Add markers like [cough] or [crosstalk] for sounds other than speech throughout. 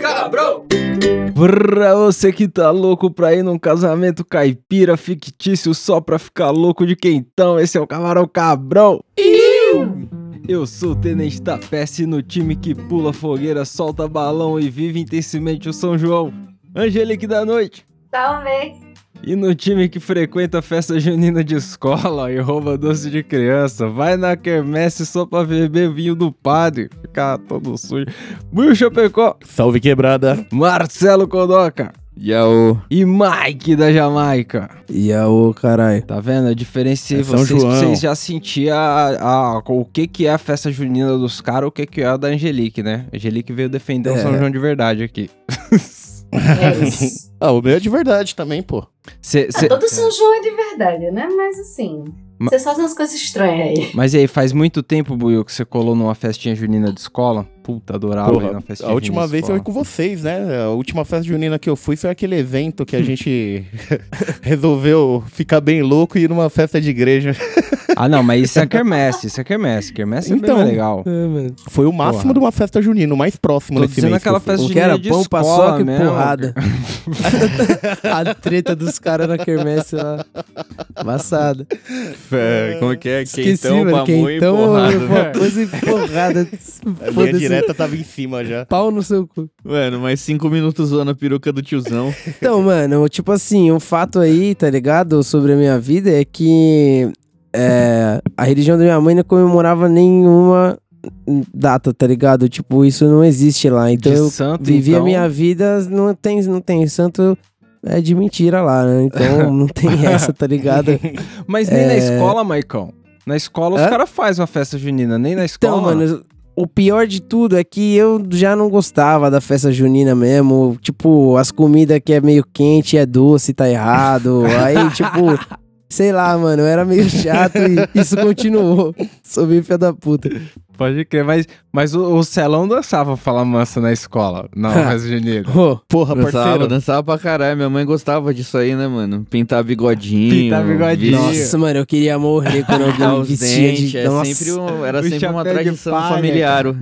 Cabrão! Pra você que tá louco pra ir num casamento caipira fictício só pra ficar louco de quentão, esse é o Camarão Cabrão. Eu sou o Tenente da Peste no time que pula fogueira, solta balão e vive intensamente o São João. Angelique da Noite. Talvez. E no time que frequenta a festa junina de escola e rouba doce de criança, vai na quermesse só pra beber vinho do padre, ficar todo sujo. Will Chapecó, Salve quebrada. Marcelo Kodoka Yaô. e Mike da Jamaica. E a ô, caralho. Tá vendo? A diferença É vocês, João. vocês já sentiam a, a- o que, que é a festa junina dos caras, o que, que é a da Angelique, né? Angelique veio defender o É. São João de verdade aqui. [laughs] É [laughs] isso. Ah, o meu é de verdade também, pô. Cê, Ah, cê- todo São João é de verdade, né? Mas assim, Ma- vocês fazem umas coisas estranhas aí. Mas e aí, faz muito tempo, Buiu, que você colou numa festinha junina de escola? Puta, adorava ir Porra, na festinha a última junina vez foi escola. com vocês, né? A última festa junina que eu fui foi aquele evento que a [laughs] gente [laughs] resolveu ficar bem louco e ir numa festa de igreja. [laughs] Ah, não, mas isso é quermesse, isso é quermesse. Quermesse é Então, legal. É. Foi o máximo Porra. de uma festa junina, o mais próximo Tô nesse mês. aquela que eu fui. festa O que era de pão, escola paçoca e mesmo, porrada. a treta dos caras na quermesse lá. Amassada. É, como é que é? Esqueci, Quentão, mano. pamonha e Quentão, porrada. uma coisa e porrada. A linha Foda-se. Direta tava em cima já. Pau no seu cu. Mano, mais cinco minutos zoando a peruca do tiozão. [laughs] Então, mano, tipo assim, um fato aí, tá ligado? Sobre a minha vida é que é, a religião da minha mãe não comemorava nenhuma data, tá ligado? Tipo, isso não existe lá. Então de eu santo, vivi então, a minha vida, não tem, não tem santo. É de mentira lá, né? Então [laughs] não tem essa, tá ligado? Mas nem na É. escola, Maicão. Na escola os caras fazem uma festa junina, nem na escola. Então, mano, o pior de tudo é que eu já não gostava da festa junina mesmo. Tipo, as comidas que é meio quente, é doce, tá errado. Aí, [laughs] tipo, sei lá, mano, era meio chato e isso continuou. [laughs] Sou meio filho da puta. Pode crer, mas, mas o, o Celão dançava Fala Mansa na escola, na [laughs] festa junina. Ô, Porra, Dançava, parceiro. dançava pra caralho. Minha mãe gostava disso aí, né, mano? Pintar bigodinho. Pintar bigodinho. nossa, mano, eu queria morrer quando alguém me vestia dentes. de. É Nossa. sempre um- era O sempre uma tradição palha, familiar. o-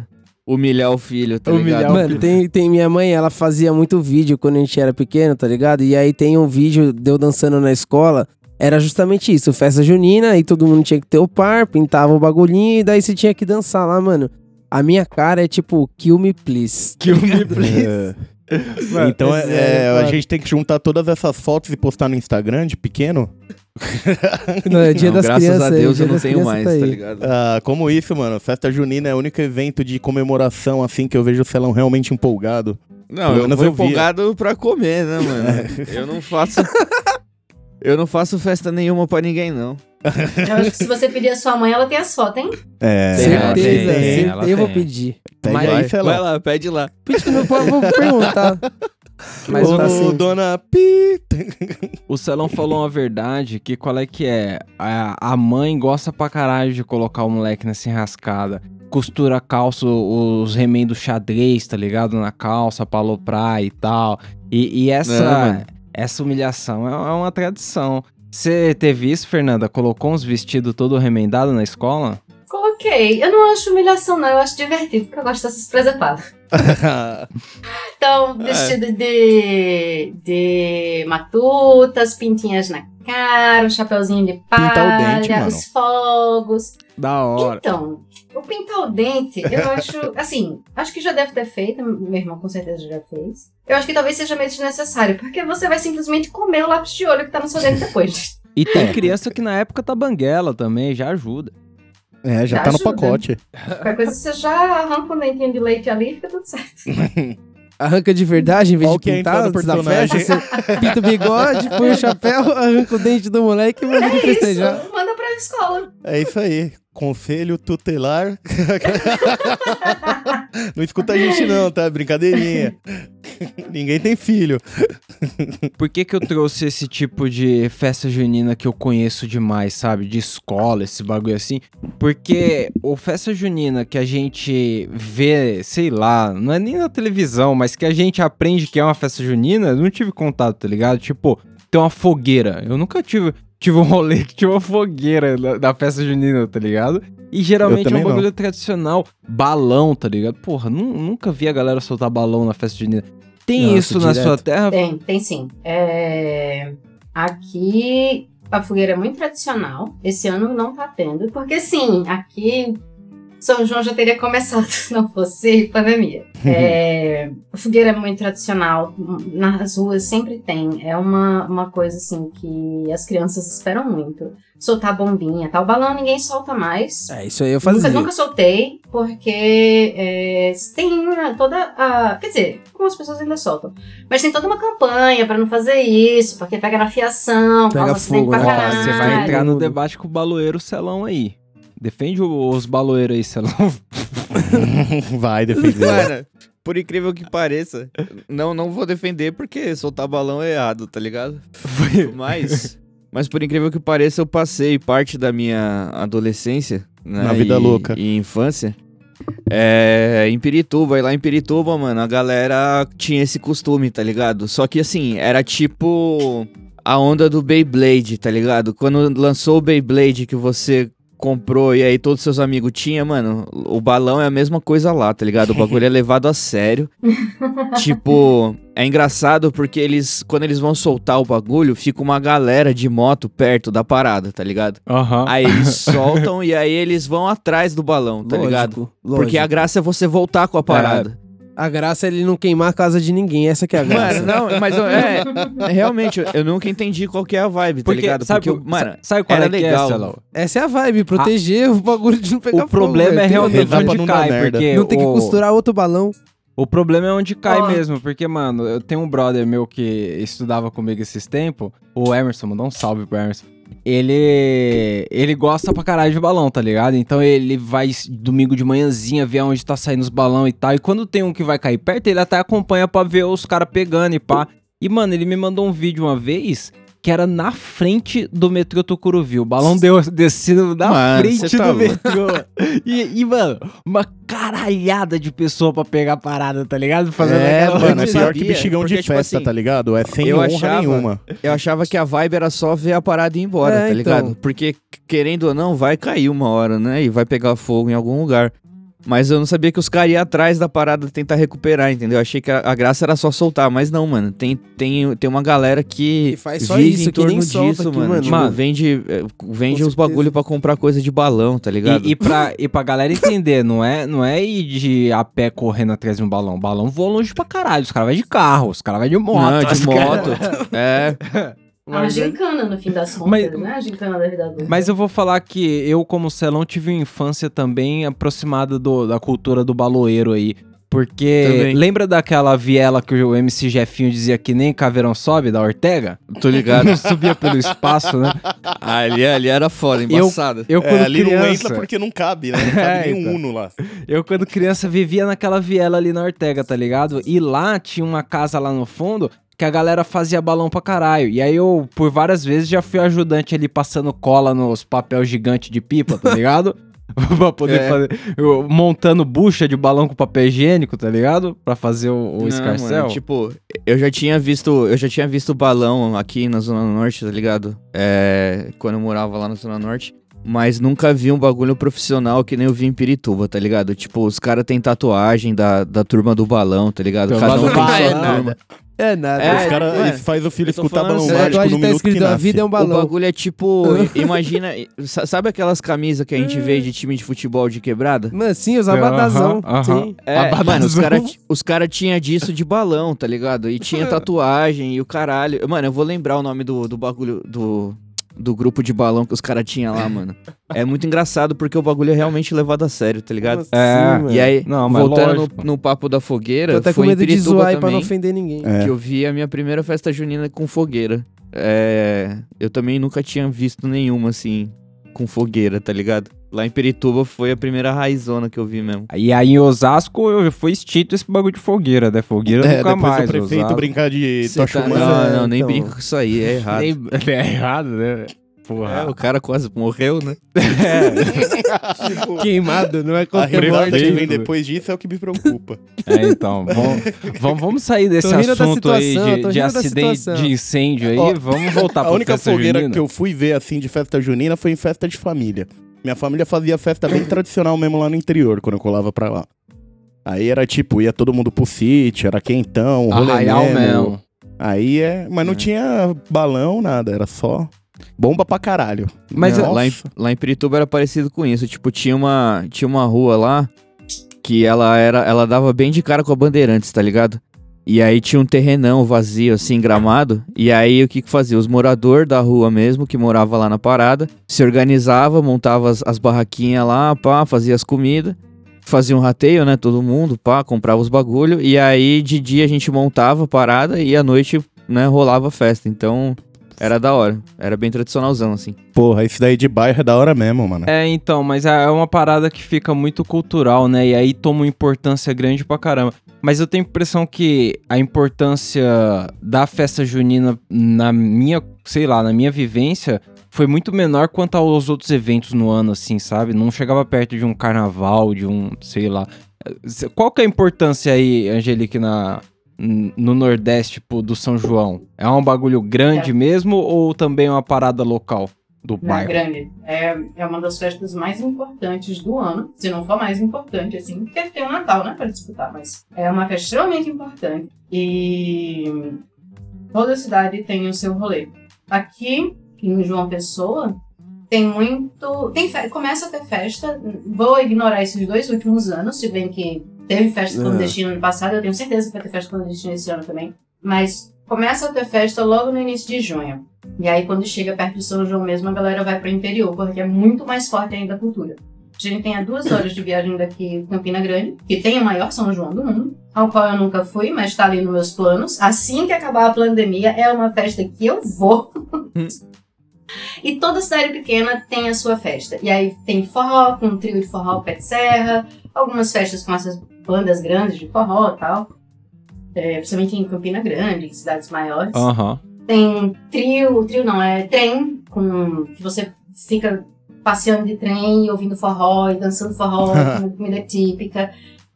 Humilhar o filho, tá Humilhar ligado? o Mano, tem, tem minha mãe, ela fazia muito vídeo quando a gente era pequeno, tá ligado? E aí tem um vídeo de eu dançando na escola. Era justamente isso, festa junina, e todo mundo tinha que ter o par, pintava o bagulhinho, e daí você tinha que dançar lá, mano. A minha cara é tipo, kill me please. Que me [laughs] please. É. Mano, Então é, sério, é, a gente tem que juntar todas essas fotos e postar no Instagram de pequeno. [laughs] Não, é dia Não, das graças crianças. a Deus eu não tenho mais, tá tá aí. ligado? Ah, como isso, mano. Festa junina é o único evento de comemoração, assim, que eu vejo o Celão realmente empolgado. Não, eu eu via. empolgado pra comer, né, mano? [laughs] eu não faço. Eu não faço festa nenhuma pra ninguém, não. Eu acho que se você pedir a sua mãe, ela tem as fotos, hein? É, Certeza, tem, certeza. eu vou pedir. Pede Mas- aí, Vai, vai lá, pede lá. Pedi, não, vou vou perguntar. [laughs] Mas Ô, assim. dona Pi. O Celão falou uma verdade, que qual é que é? A, a mãe gosta pra caralho de colocar o moleque nessa enrascada. Costura a calça, os remendos xadrez, tá ligado? Na calça, pra aloprar e tal. E, e É, essa, mano. Essa humilhação é, é uma tradição. Você teve isso, Fernanda? Colocou uns vestidos todo remendado na escola? Coloquei. Eu não acho humilhação, não. Eu acho divertido, porque eu gosto dessas presepadas. [laughs] Então, vestido de, de matutas, pintinhas na cara, um chapeuzinho de palha, dente, os fogos. Da hora. Então, o pintar o dente, eu acho, [laughs] assim, acho que já deve ter feito, meu irmão com certeza já fez. Eu acho que talvez seja meio desnecessário, porque você vai simplesmente comer o lápis de olho que tá no seu dente [laughs] depois. E tem É. criança que na época tá banguela também, já ajuda. É, já Já tá no ajuda. pacote. Qualquer coisa você já arranca um dentinho de leite ali e fica tudo certo. [laughs] Arranca de verdade em vez Qual de é, pintar antes da festa. Você pinta o bigode, põe o chapéu, arranca o dente do moleque e manda ele É festejar. isso, manda pra escola. É isso aí. Conselho tutelar. [laughs] Não escuta a gente não, tá? Brincadeirinha. Ninguém tem filho. Por que que eu trouxe esse tipo de festa junina que eu conheço demais, sabe? De escola, esse bagulho assim? Porque o festa junina que a gente vê, sei lá, não é nem na televisão, mas que a gente aprende que é uma festa junina, eu não tive contato, tá ligado? Tipo, tem uma fogueira. Eu nunca tive, tive um rolê que [laughs] tinha uma fogueira da, da festa junina, tá ligado? E geralmente é um bagulho tradicional. Balão, tá ligado? Porra, nu- nunca vi a galera soltar balão na festa junina. Tem Nossa, isso na direto. sua terra? Tem, tem sim. É, Aqui a fogueira é muito tradicional. Esse ano não tá tendo, porque sim, aqui São João já teria começado [laughs] se não fosse pandemia. É, a fogueira é muito tradicional, nas ruas sempre tem. É uma, uma coisa assim que as crianças esperam muito. Soltar bombinha, tal. balão ninguém solta mais. É, isso aí eu Nunca, fazia. nunca soltei, porque é, tem toda a. Quer dizer, algumas pessoas ainda soltam. Mas tem toda uma campanha pra não fazer isso, porque pega na fiação, Pega causa fogo, pra né? Caralho. você vai entrar no debate com o baloeiro Celão aí. Defende os baloeiros aí, Celão. [laughs] Vai defender. Mano, por incrível que pareça, não, não vou defender porque soltar balão é errado, tá ligado? Mas, mas por incrível que pareça, eu passei parte da minha adolescência, né, Na vida e- louca. E infância. É, em Pirituba, e lá em Pirituba, mano, a galera tinha esse costume, tá ligado? Só que assim, era tipo a onda do Beyblade, tá ligado? Quando lançou o Beyblade que você comprou e aí todos seus amigos tinham, mano, o balão é a mesma coisa lá, tá ligado? O bagulho é [laughs] levado a sério. tipo, é engraçado porque eles, quando eles vão soltar o bagulho, fica uma galera de moto perto da parada, tá ligado? Aham. Aí eles [laughs] soltam e aí eles vão atrás do balão, tá Lógico, ligado? lógico. Porque a graça é você voltar com a parada. A graça é ele não queimar a casa de ninguém, essa que é a graça. Mano, não, mas eu- é, [laughs] realmente, eu- eu nunca entendi qual que é a vibe, tá Porque, ligado? sabe, Porque, eu- mano, sabe qual era é que legal. é, Celão? Essa é a vibe, proteger o bagulho de não pegar O fogo, problema velho. é realmente onde não cai, merda. porque Não tem que o- costurar outro balão. O problema é onde cai Ó. mesmo, porque, mano, eu tenho um brother meu que estudava comigo esses tempos, o Emerson, mandou um salve pro Emerson. Ele ele gosta pra caralho de balão, tá ligado? Então ele vai domingo de manhãzinha ver onde tá saindo os balão e tal. E quando tem um que vai cair perto, ele até acompanha pra ver os caras pegando e pá. E, mano, ele me mandou um vídeo uma vez que era na frente do metrô Tucuruvi. O balão deu descendo na Mano, frente tá do louco. metrô. [laughs] E, e, mano, uma caralhada de pessoa pra pegar a parada, tá ligado? Fazendo É, aquela Mano, é pior sabia, que bexigão porque, de tipo festa, assim, tá ligado? É sem eu honra achava- nenhuma. Eu achava que a vibe era só ver a parada e ir embora, É, tá então. ligado? Porque, querendo ou não, vai cair uma hora, né? E vai pegar fogo em algum lugar. Mas eu não sabia que os caras iam atrás da parada tentar recuperar, entendeu? Eu achei que a, a graça era só soltar, mas não, mano. Tem, tem, tem uma galera que, Que faz só vive isso, em que nem torno solta disso, aqui, mano. Tipo, Mano. vende, eh, vende os bagulho pra comprar coisa de balão, tá ligado? E, e, pra, [laughs] e pra galera entender, não é, não é ir de a pé correndo atrás de um balão. O balão voa longe pra caralho. Os caras vão de carro, os caras vão de moto. Não, de os cara- moto. [laughs] [laughs] É. É uma gincana, no fim das contas, Mas- né? A gincana da vida adulta. Mas eu vou falar que eu, como Celão, tive uma infância também aproximada do- da cultura do baloeiro aí. Porque Também. lembra daquela viela que o MC Jefinho dizia que nem caveirão sobe, da Ortega? Tô ligado. Não [laughs] subia pelo espaço, né? ali, ali era foda, embaçado. Eu, quando É, ali não criança, entra porque não cabe, né? Não cabe [laughs] É, nem um então. Uno lá. Eu, quando criança, vivia naquela viela ali na Ortega, tá ligado? E lá tinha uma casa lá no fundo que a galera fazia balão pra caralho. E aí eu, por várias vezes, já fui ajudante ali passando cola nos papel gigante de pipa, tá ligado? [laughs] pra poder É. fazer. eu montando bucha de balão com papel higiênico, tá ligado? Pra fazer o, o Não, escarcel. mano, tipo, eu já tinha visto, eu já tinha visto balão aqui na Zona Norte, tá ligado? É, quando eu morava lá na Zona Norte. Mas nunca vi um bagulho profissional que nem eu vi em Pirituba, tá ligado? Tipo, os caras têm tatuagem da, da turma do balão, tá ligado? Cada um tem sua turma. É nada. É, Os caras mano, eles faz o filho escutar balão sério. A mágico no tá minuto que escrito a nasce. vida é um O balão. bagulho é tipo, [laughs] imagina, sa- sabe aquelas camisas que a gente vê de time de futebol de quebrada? Mano, sim, os abadazão. Aham, aham. Sim. É, Abadazão. mano, os caras os cara tinham disso de balão, tá ligado? E tinha [laughs] tatuagem e o caralho. Mano, eu vou lembrar o nome do, do bagulho do, do grupo de balão que os caras tinham lá, mano. É muito engraçado porque o bagulho é realmente levado a sério, tá ligado? É, assim, mano? E aí, Não, mas voltando lógico. no, no papo da fogueira, Tô até com foi em medo de zoar aí pra não também, ofender ninguém. É. que eu vi a minha primeira festa junina com fogueira. É, eu também nunca tinha visto nenhuma, assim, com fogueira, tá ligado? Lá em Perituba foi a primeira raizona que eu vi mesmo. E aí em Osasco eu- foi extinto esse bagulho de fogueira, né? Fogueira É, nunca mais. o prefeito Osasco. brincar de Cê tocha tá-. Não, não, nem então. brinca com isso aí, é errado. Nem- [laughs] É errado, né? Porra. É, o cara quase morreu, né? [laughs] [laughs] Queimado, não é A qualquer morte. que vem depois disso é o que me preocupa. É, então, vamos, vamos, vamos sair desse assunto aí situação, de, tô de da acidente, de incêndio aí, Ó, vamos voltar a pra única festa fogueira junina. que eu fui ver assim de festa junina foi em festa de família. Minha família fazia festa bem tradicional mesmo lá no interior, quando eu colava pra lá. Aí era tipo, ia todo mundo pro sítio, era quentão, rolê Arraial mesmo. mesmo. Aí é. Mas não É. tinha balão, nada, era só bomba pra caralho. Mas Nossa. Lá em, lá em Pirituba era parecido com isso. Tipo, tinha uma, tinha uma rua lá que ela era. Ela dava bem de cara com a Bandeirantes, tá ligado? E aí tinha um terrenão vazio, assim, gramado. E aí o que que fazia? Os moradores da rua mesmo, que morava lá na parada, se organizava, montava as, as barraquinhas lá, pá, fazia as comidas. Fazia um rateio, né? Todo mundo, pá, comprava os bagulho. E aí de dia a gente montava a parada e à noite, né, rolava a festa. Então era da hora. Era bem tradicionalzão, assim. Porra, esse daí de bairro é da hora mesmo, mano. É, então, mas é uma parada que fica muito cultural, né? E aí toma uma importância grande pra caramba. Mas eu tenho a impressão que a importância da festa junina, na minha, sei lá, na minha vivência, foi muito menor quanto aos outros eventos no ano, assim, sabe? Não chegava perto de um carnaval, de um, sei lá. Qual que é a importância aí, Angelique, na, no Nordeste, tipo, do São João? É um bagulho grande É. mesmo ou também é uma parada local do Na bairro? grande. É, é uma das festas mais importantes do ano, se não for mais importante, assim, porque tem o Natal, né, para disputar, mas é uma festa extremamente importante. E toda cidade tem o seu rolê. Aqui, em João Pessoa, tem muito. Tem fe- Começa a ter festa. Vou ignorar esses dois últimos anos, se bem que teve festa É. clandestina no passado, eu tenho certeza que vai ter festa clandestina esse ano também. Mas começa a ter festa logo no início de junho. E aí, quando chega perto do São João mesmo, a galera vai para o interior, porque é muito mais forte ainda a cultura. A gente tem a duas horas de viagem daqui, Campina Grande, que tem o maior São João do mundo, ao qual eu nunca fui, mas está ali nos meus planos. Assim que acabar a pandemia, é uma festa que eu vou. [laughs] e toda cidade pequena tem a sua festa. E aí tem forró, com um trio de forró pé de serra, algumas festas com essas bandas grandes de forró e tal. É, principalmente em Campina Grande, em cidades maiores. Aham. Tem trio, trio não, é trem, com que você fica passeando de trem ouvindo forró e dançando forró, [laughs] comida típica.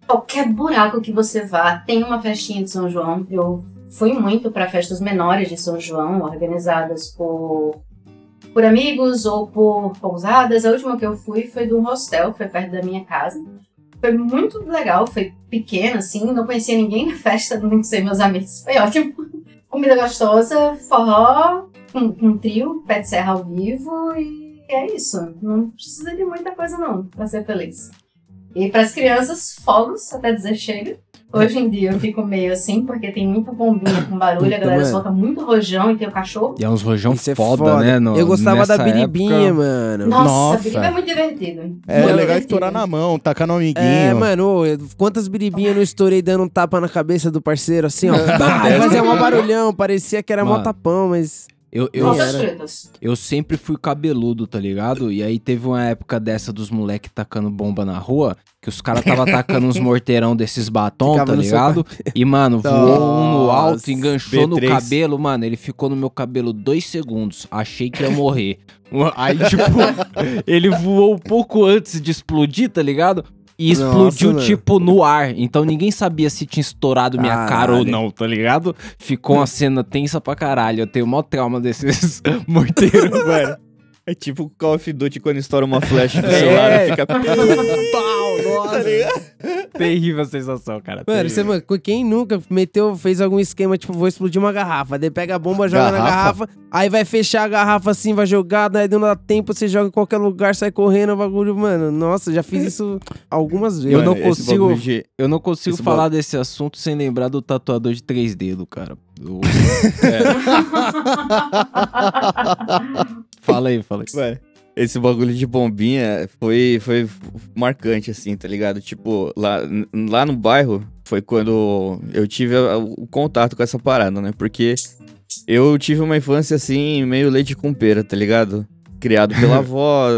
Qualquer buraco que você vá, tem uma festinha de São João. Eu fui muito para festas menores de São João, organizadas por, por amigos ou por pousadas. A última que eu fui foi de um hostel, que foi perto da minha casa. Foi muito legal, foi pequena, assim, não conhecia ninguém na festa, [laughs] não sei meus amigos. Foi ótimo. [laughs] Comida gostosa, forró, com, com trio, pé de serra ao vivo e é isso. Não precisa de muita coisa não pra ser feliz. E para as crianças, fogos, até dizer chega. Hoje em dia eu fico meio assim, porque tem muita bombinha com barulho, a galera mano. solta muito rojão e tem o cachorro. E é uns rojão Isso é foda, né? no- eu gostava da biribinha, época. mano. Nossa, Nossa. Biriba é muito divertido. É Muito legal divertido. estourar na mão, tacar no amiguinho. É, mano, quantas biribinhas eu não estourei dando um tapa na cabeça do parceiro, assim, ó. [laughs] Bah, fazia um barulhão, parecia que era mó tapão, mas... Eu, eu, era. eu sempre fui cabeludo, tá ligado? E aí teve uma época dessa dos moleques tacando bomba na rua, que os caras tava tacando uns [laughs] morteirão desses batom, Ficava tá no ligado? E, mano, voou um no alto, Nossa, enganchou no B3. cabelo, mano. Ele ficou no meu cabelo dois segundos. Achei que ia morrer. [laughs] Aí, tipo, ele voou um pouco antes de explodir, tá ligado? E Nossa, explodiu, mano. tipo, no ar. Então ninguém sabia se tinha estourado minha cara ou Caralho. não, tá ligado? Ficou uma cena tensa pra caralho. Eu tenho mó trauma desses [laughs] morteiros. Velho. É tipo o Call of Duty quando estoura uma flecha no [laughs] É. celular e fica. [laughs] Pau, nossa. Terrível a sensação, cara. Mano, você, mano, quem nunca meteu, fez algum esquema, tipo, vou explodir uma garrafa, daí pega a bomba, joga na Garrafa? garrafa, aí vai fechar a garrafa assim, vai jogar, daí não dá tempo, você joga em qualquer lugar, sai correndo, o bagulho, mano, nossa, já fiz isso algumas vezes. Eu não consigo- bagulho de- Eu não consigo falar desse assunto sem lembrar do tatuador de três dedos, cara. [laughs] O- Fala aí, fala aí. Mano, esse bagulho de bombinha foi, foi marcante, assim, tá ligado? Tipo, lá, lá no bairro foi quando eu tive o contato com essa parada, né? Porque eu tive uma infância, assim, meio leite com pera, tá ligado? criado pela [laughs] avó,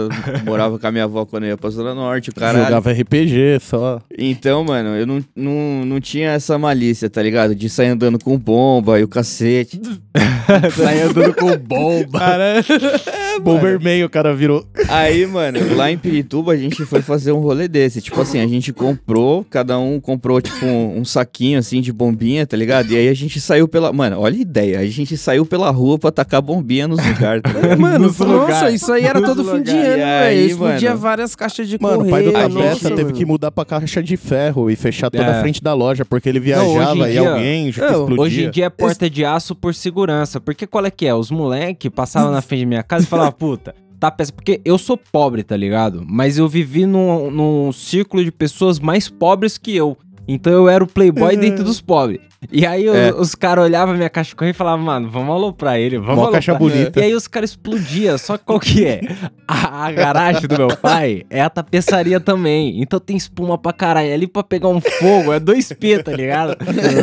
morava com a minha avó quando eu ia pra Zona Norte, o caralho. Jogava RPG só. Então, mano, eu não, não, não tinha essa malícia, tá ligado? De sair andando com bomba e o cacete. [laughs] Sai andando com bomba. [laughs] Cara, Bomberman o cara virou. Aí, mano, lá em Pirituba a gente foi fazer um rolê desse. Tipo assim, a gente comprou, cada um comprou, tipo, um, um saquinho assim de bombinha, tá ligado? E aí a gente saiu pela. Mano, olha a ideia. A gente saiu pela rua pra tacar bombinha nos lugares, tá ligado? [laughs] Mano, Nos nossa, lugar. isso aí era Nos todo fim de lugar. ano, E aí, velho. Explodia mano? várias caixas de Mano, o correio. pai do nossa, Testa teve mano. que mudar pra caixa de ferro e fechar toda É. a frente da loja, porque ele Não, viajava em e dia- alguém já Não, explodia. Hoje em dia é porta de aço por segurança. Porque qual é que é? Os moleque passavam [laughs] na frente da minha casa e falavam, puta, tá peça. Porque eu sou pobre, tá ligado? Mas eu vivi num, num círculo de pessoas mais pobres que eu. Então eu era o playboy dentro dos pobres. E aí eu- É. os caras olhavam minha caixa de correio e falavam, mano, vamos aloprar ele, vamos Mó caixa aloprar. bonita. E aí os caras explodiam, só que qual que é? A, a garagem do meu pai é a tapeçaria também. Então tem espuma pra caralho. Ali pra pegar um fogo é 2P, tá ligado?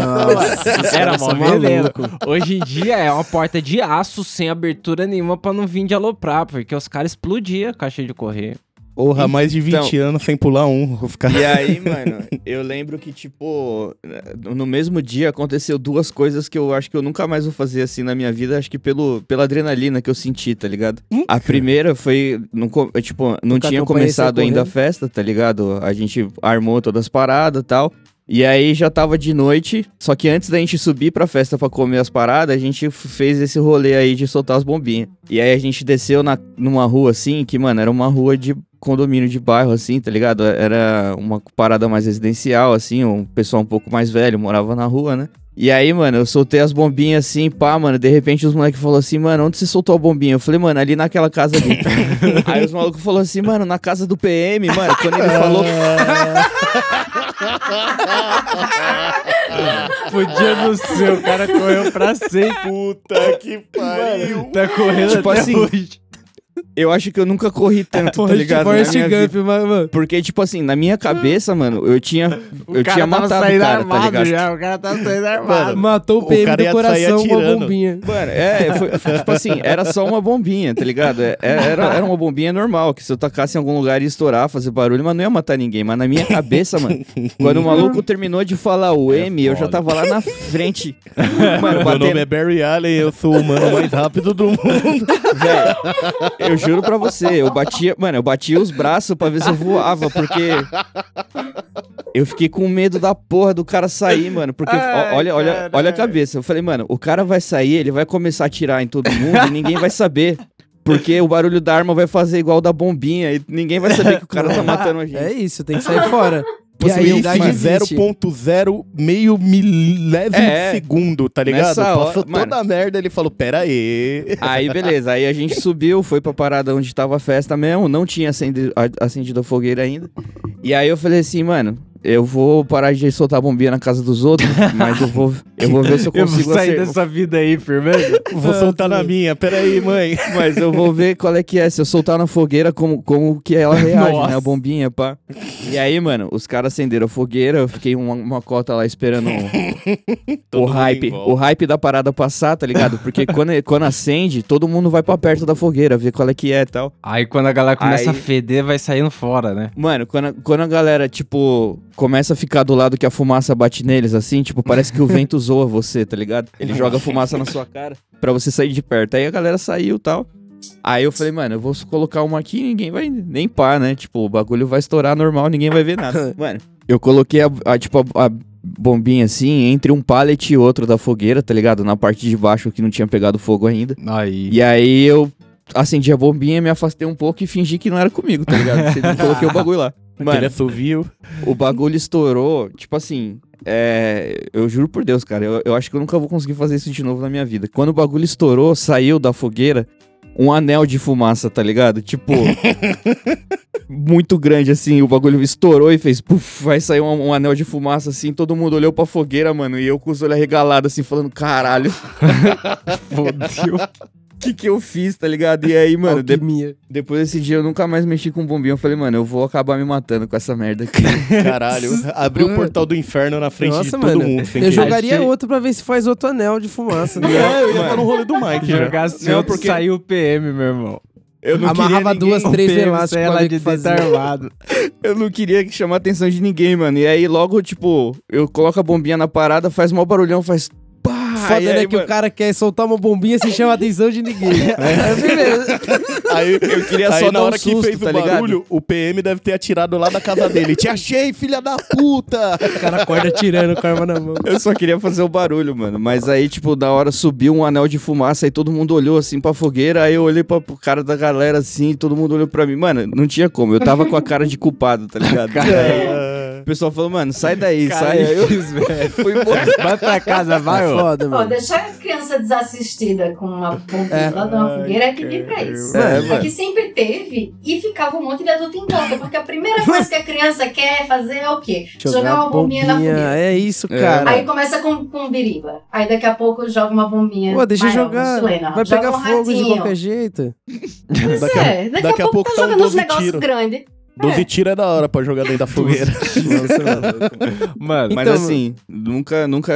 Nossa, Era mó malucos. Hoje em dia é uma porta de aço sem abertura nenhuma pra não vir de aloprar, porque os caras explodiam a caixa de correio. Porra, mais de 20 Então- anos sem pular um. Os caras... E aí, [laughs] mano, eu lembro que, tipo, no mesmo dia aconteceu duas coisas que eu acho que eu nunca mais vou fazer assim na minha vida, acho que pelo, pela adrenalina que eu senti, tá ligado? A primeira foi, não, tipo, não Nunca tinha começado ainda a festa, tá ligado? A gente armou todas as paradas e tal. E aí já tava de noite, só que antes da gente subir pra festa pra comer as paradas, a gente fez esse rolê aí de soltar as bombinhas. E aí a gente desceu na, numa rua assim, que, mano, era uma rua de condomínio de bairro, assim, tá ligado? Era uma parada mais residencial, assim, um pessoal um pouco mais velho morava na rua, né? E aí, mano, eu soltei as bombinhas assim, pá, mano. De repente os moleques falaram assim, mano, onde você soltou a bombinha? Eu falei, mano, ali naquela casa ali. [laughs] aí os malucos falaram assim, mano, na casa do PM, mano. Quando ele falou. [laughs] Podia não ser, o cara correu pra sempre. Puta que pariu. Tá correndo Tipo até assim, hoje. Eu acho que eu nunca corri tanto, tá ligado? Forrest Gump, mano. Porque, tipo assim, na minha cabeça, mano, eu tinha. O eu cara tinha tava matado o cara, tá armado ligado? já, o cara tá saindo armado. Matou o O PM cara do coração com a atirando. bombinha. Mano, é, foi, foi tipo assim, era só uma bombinha, tá ligado? É, é- Era, era uma bombinha normal, que se eu tacasse em algum lugar ia estourar, fazer barulho, mas não ia matar ninguém. Mas na minha cabeça, mano, quando o [laughs] maluco terminou de falar o M, eu já tava lá na frente. [laughs] Mano, Meu nome é Barry Allen, eu sou o humano mais rápido do mundo. velho. Eu juro pra você, eu batia, mano, eu batia os braços pra ver se eu voava, porque eu fiquei com medo da porra do cara sair, mano, porque ó, Ai, olha, olha, olha a cabeça. Eu falei, mano, o cara vai sair, ele vai começar a atirar em todo mundo e ninguém vai saber. Porque o barulho da arma vai fazer igual o da bombinha e ninguém vai saber que o cara tá matando a gente. É isso, tem que sair fora. Possibilidade de existe. 0.0 meio milésimo É. de segundo, tá ligado? Hora- Passou toda a merda, ele falou, pera aí. Aí, beleza. Aí a gente subiu, foi pra parada onde tava a festa mesmo. Não tinha acendi- a- acendido a fogueira ainda. E aí eu falei assim, mano, eu vou parar de soltar bombinha na casa dos outros, [laughs] mas eu vou, eu vou ver se eu Eu vou consigo sair acer- dessa vida aí, firmeza. [laughs] Vou soltar na minha, pera aí, mãe. [laughs] Mas eu vou ver qual é que é. Se eu soltar na fogueira, como, como que ela reage, Nossa. né? A bombinha, pá. E aí, mano, os caras acenderam a fogueira. Eu fiquei uma, uma cota lá esperando o mundo hype. O hype da parada passar, tá ligado? Porque quando, quando acende, todo mundo vai pra perto da fogueira, ver qual é que é e tal. Aí quando a galera começa Aí- a feder, vai saindo fora, né? Mano, quando a, quando a galera, tipo, começa a ficar do lado que a fumaça bate neles, assim, tipo, parece que o vento [laughs] zoa você, tá ligado? Ele joga fumaça na sua cara pra você sair de perto. Aí a galera saiu e tal. Aí eu falei, mano, eu vou colocar uma aqui e ninguém vai nem pá, né? Tipo, o bagulho vai estourar normal, ninguém vai ver nada. [laughs] Mano, eu coloquei a, a, tipo, a, a bombinha assim, entre um pallet e outro da fogueira, tá ligado? Na parte de baixo que não tinha pegado fogo ainda. Aí. E aí eu acendi a bombinha, me afastei um pouco e fingi que não era comigo, tá ligado? Você- [laughs] Coloquei o bagulho lá. Mano, assovio. o bagulho estourou, tipo assim, é, eu juro por Deus, cara, eu, eu acho que eu nunca vou conseguir fazer isso de novo na minha vida. Quando o bagulho estourou, saiu da fogueira um anel de fumaça, tá ligado? Tipo, [laughs] muito grande assim, o bagulho estourou e fez, puf, vai sair um, um anel de fumaça assim, todo mundo olhou pra fogueira, mano, e eu com os olhos arregalados assim, falando, caralho, [laughs] Fodeu. O que que eu fiz, tá ligado? E aí, mano, de- depois desse dia eu nunca mais mexi com bombinha, eu falei, mano, eu vou acabar me matando com essa merda aqui. [laughs] Caralho, abriu o portal do inferno na frente de Nossa, todo mano. mundo. Eu querer. jogaria que- outro pra ver se faz outro anel de fumaça. né? É, eu ia estar no rolê do Mike já. Jogasse Não, outro, porque- saiu o PM, meu irmão. Eu não queria Amarrava ninguém- duas, três elásticos o de que dentro fazia. armado. [laughs] Eu não queria chamar a atenção de ninguém, mano. E aí logo, tipo, eu coloco a bombinha na parada, faz mó barulhão, faz pá. Foda, aí, Que o mano, cara quer soltar uma bombinha sem chamar a atenção de ninguém. [laughs] Aí eu queria Aí só na dar um hora que susto, fez tá o ligado? barulho, o PM deve ter atirado lá da casa dele. Te achei, filha da puta! O cara acorda tirando com a arma na mão. Eu só queria fazer o barulho, mano. Mas aí, tipo, da hora subiu um anel de fumaça e todo mundo olhou assim pra fogueira. Aí eu olhei pra, pro cara da galera assim, e todo mundo olhou pra mim. Mano, não tinha como. Eu tava com a cara de culpado, tá ligado? [laughs] Aí, o pessoal falou, mano, sai daí, Cara, sai. Aí eu fiz, fui embora. Vai pra casa, vai, ó. Ó, deixar a criança desassistida com uma bombinha É. lá de uma fogueira é pedir pra isso. É, É, mano. que sempre teve e ficava um monte de adulto em volta. Porque a primeira [laughs] coisa que a criança quer fazer é o quê? Jogar, uma bombinha, na fogueira. É isso, É, cara. Aí começa com, com biriba. Aí daqui a pouco joga uma bombinha. Pô, deixa maior, jogar. chilena. Vai Joga pegar um fogo de ratinho. qualquer jeito. Pois Daqui a- é, daqui, daqui a a pouco pouco tá tá um jogando uns 12 negócios grandes. 12 tiros é da hora pra jogar dentro da fogueira. Mano, Mas Então, assim, nunca, nunca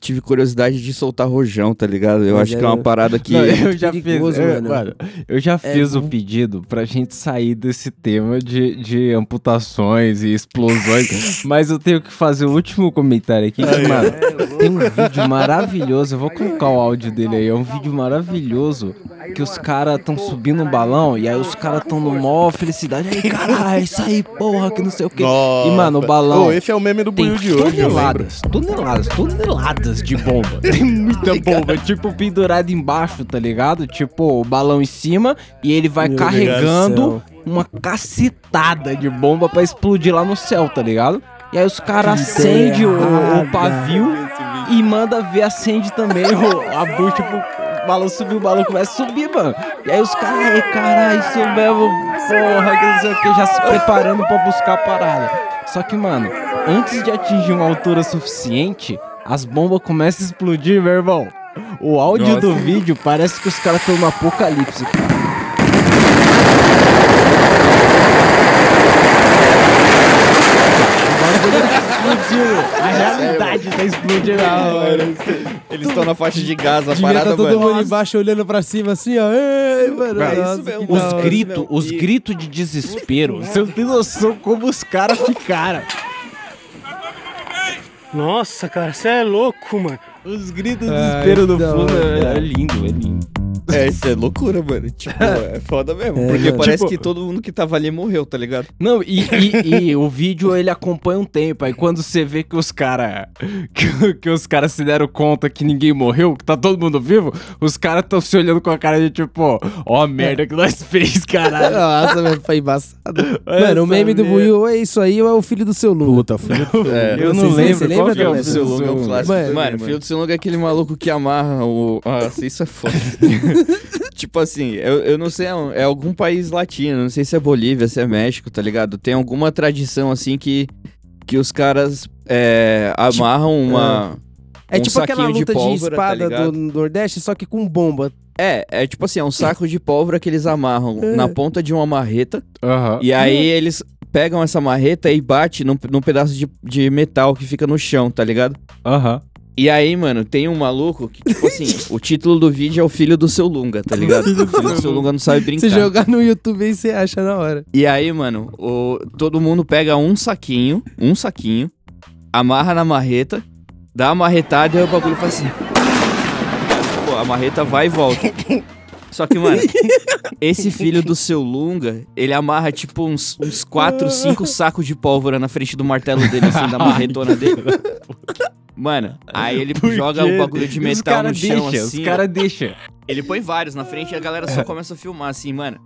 tive curiosidade de soltar rojão, tá ligado? Eu Mas acho que é é- uma parada que. Não, eu já perigoso, fiz, eu, mano. mano, eu já É fiz o pedido pra gente sair desse tema de, de amputações e explosões, [laughs] mas eu tenho que fazer o último comentário aqui, que, mano, tem um vídeo maravilhoso, eu vou colocar o áudio dele aí, é um vídeo maravilhoso que os caras tão subindo um balão e aí os caras tão no mó felicidade, aí caralho, isso aí, porra, que não sei o que. E, mano, o balão Ô, esse é o meme do buio de hoje, toneladas, toneladas, toneladas de bomba. Tem muita bomba, tipo pendurada embaixo, tá ligado? Tipo, o balão em cima e ele vai Meu carregando uma cacetada de bomba pra explodir lá no céu, tá ligado? E aí os caras acendem o, o pavio e manda ver, acende também o, a bucha pro balão subir, o balão começa a subir, mano. E aí os caras, "Ai, caralho, isso mesmo, porra, que não sei o que, já se preparando pra buscar a parada. Só que, mano, antes de atingir uma altura suficiente, as bombas começam a explodir, meu irmão. O áudio Nossa. do vídeo parece que os caras estão no apocalipse. Explodiu! A realidade tá explodindo na hora. Eles estão na faixa de gás, a Devia parada, tá todo mano. mundo embaixo olhando pra cima assim, ó. Ei, mano. É isso mesmo, que Os da hora. gritos, meu. os gritos de desespero. Você não tem noção como os caras ficaram. Nossa, cara, você é louco, mano. Os gritos de Ai, desespero do da fundo hora, é, é lindo, é lindo. É, isso é loucura, mano. Tipo, [laughs] é foda mesmo. É, porque mano. parece Tipo- que todo mundo que tava ali morreu, tá ligado? Não, e, e- [laughs] e o vídeo ele acompanha um tempo. Aí quando você vê que os caras. Que, que os caras se deram conta que ninguém morreu, que tá todo mundo vivo, os caras tão se olhando com a cara de tipo, ó a merda que nós fez, caralho. Nossa, velho, foi embaçado. Olha Mano, o meme do merda. Buiu ou é isso aí ou é o filho do seu Lula. Puta, filho do [laughs] É. Eu não lembro. você qual lembra que é o seu Seu Longa é um clássico. Mano, Mano, mano. Filho do Seu Longa é aquele maluco que amarra o. Nossa, isso é foda. [laughs] tipo assim, eu, eu não sei, é um- é algum país latino, não sei se é Bolívia, se é México, tá ligado? Tem alguma tradição assim que, que os caras é, amarram uma. É um tipo aquela de luta de, pólvora, tá espada ligado? do Nordeste, só que com bomba. É, é tipo assim, é um saco de pólvora que eles amarram É. na ponta de uma marreta. Aham. E aí eles pegam essa marreta e bate num, num pedaço de, de metal que fica no chão, tá ligado? Aham. E aí, mano, tem um maluco que, tipo assim, [laughs] o título do vídeo é o filho do seu Lunga, tá ligado? O filho do seu Lunga não sabe brincar. Se jogar no YouTube aí, você acha na hora. E aí, mano, o, todo mundo pega um saquinho, um saquinho, amarra na marreta, dá uma marretada e aí o bagulho faz assim. Tipo, a marreta vai e volta. Só que, mano, esse filho do seu Lunga, ele amarra tipo uns, uns 4, 5 [laughs] sacos de pólvora na frente do martelo dele, assim, da marretona dele. [laughs] Mano, aí ele joga o bagulho de metal no chão, deixa, assim. Os caras deixam. Ele põe vários na frente e a galera só começa a filmar, assim, mano.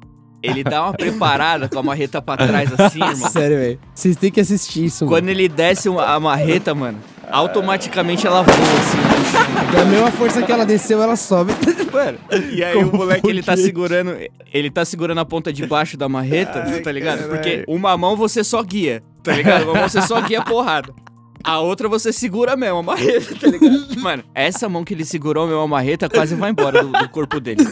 Ele dá uma preparada com a marreta pra trás, assim, [laughs] irmão. Sério, velho. Vocês têm que assistir isso, Quando mano. ele desce uma- a marreta, mano, automaticamente ela voa, assim. Da mesma força que ela desceu, ela sobe. [laughs] Mano, e aí o moleque, ele tá segurando... Ele tá segurando a ponta de baixo da marreta, tá ligado? Porque uma mão você só guia, tá ligado? Uma mão você só guia porrada. A outra você segura mesmo a marreta, tá ligado? [laughs] Mano, essa mão que ele segurou mesmo a marreta quase vai embora do, do corpo dele.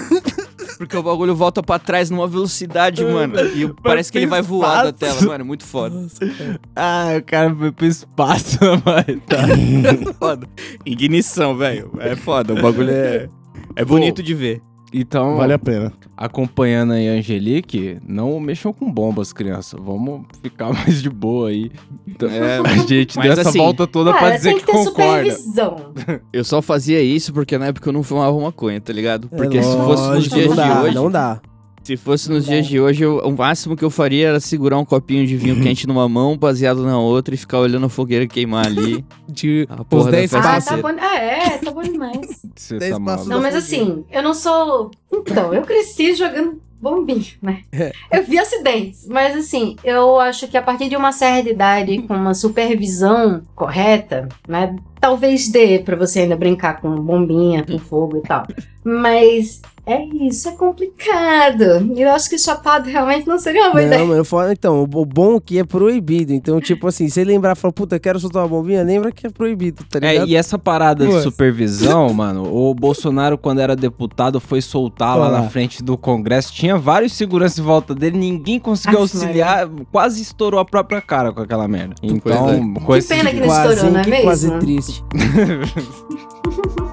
Porque o bagulho volta pra trás numa velocidade, mano. E parece que ele vai voar da tela, mano. Muito foda. Ah, o cara foi pro espaço, [laughs] mas tá. foda. Ignição, velho. É foda. O bagulho é. É bonito de ver. Então, Vale a pena. acompanhando aí a Angelique, não mexam com bombas, crianças. Vamos ficar [laughs] mais de boa aí. Então, É, [laughs] a gente mas deu essa assim, volta toda pra Cara, dizer tem que, que ter concorda. supervisão. [laughs] Eu só fazia isso porque na época eu não fumava maconha, tá ligado? Porque É se fosse nos dias não de dá, hoje. Não dá. Se fosse nos dias de hoje, eu- o máximo que eu faria era segurar um copinho de vinho quente numa mão, baseado na outra e ficar olhando a fogueira queimar ali. [laughs] De A porra da 10 festa Ah, passos. tá bom. Ah, é, tá bom demais. [laughs] Você tá passos maluco. Não, mas assim, eu não sou. Então, eu cresci jogando bombinho, né? É. Eu vi acidentes, mas assim, eu acho que a partir de uma certa idade, com uma supervisão correta, né? Talvez dê pra você ainda brincar com bombinha, com fogo e tal. Mas é isso, é complicado. Eu acho que chapado realmente não seria uma boa ideia. Não, mano, eu falo, então, o bom é que é proibido. Então, tipo assim, se lembrar, fala, puta, quero soltar uma bombinha, lembra que é proibido, tá É, ligado? e essa parada de Ué. supervisão, [laughs] mano, o Bolsonaro, quando era deputado, foi soltar lá Olha lá. na frente do Congresso. Tinha vários seguranças em volta dele, ninguém conseguiu Aff, auxiliar, quase estourou a própria cara com aquela merda. Então, Que coisa pena que não quase, estourou, não é que mesmo? quase triste. [laughs]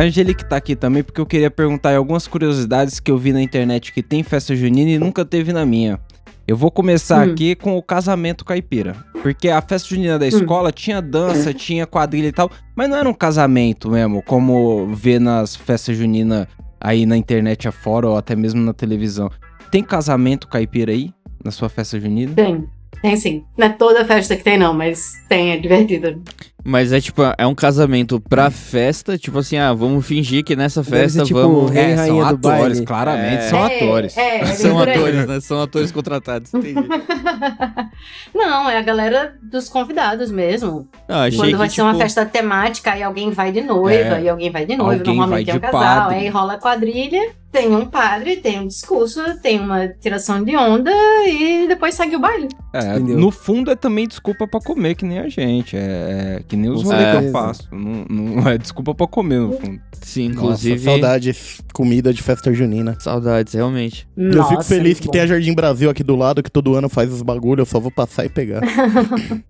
A Angelique tá aqui também porque eu queria perguntar algumas curiosidades que eu vi na internet que tem festa junina e nunca teve na minha. Eu vou começar Hum. aqui com o casamento caipira. Porque a festa junina da escola tinha dança, tinha quadrilha e tal, mas não era um casamento mesmo, como vê nas festas juninas aí na internet afora ou até mesmo na televisão. Tem casamento caipira aí na sua festa junina? Tem. Tem sim. Não é toda festa que tem, não, mas tem, é divertido. Mas é tipo, é um casamento pra festa, tipo assim, ah, vamos fingir que nessa festa ser tipo vamos. rei É, são rainha do atores, baile. claramente, É. são É, atores. É, [laughs] é São atores, né? São atores contratados. Entendi. [laughs] Não, é a galera dos convidados mesmo. Não, achei Quando que, vai ser uma tipo, festa temática e alguém vai de noiva É. e alguém vai de noiva, Alguém normalmente vai é um casal, padre. aí rola a quadrilha, tem um padre, tem um discurso, tem uma tiração de onda e depois segue o baile. É, no fundo é também desculpa pra comer, que nem a gente. É que nem os rolês que eu faço. Não, não [laughs] é desculpa pra comer, no fundo. Sim, Inclusive, inclusive. saudades, comida de festa junina. Saudades, realmente. eu Nossa, fico feliz muito que bom. tem a Jardim Brasil aqui do lado, que todo ano faz os bagulho, eu só vou passar e pegar. [laughs]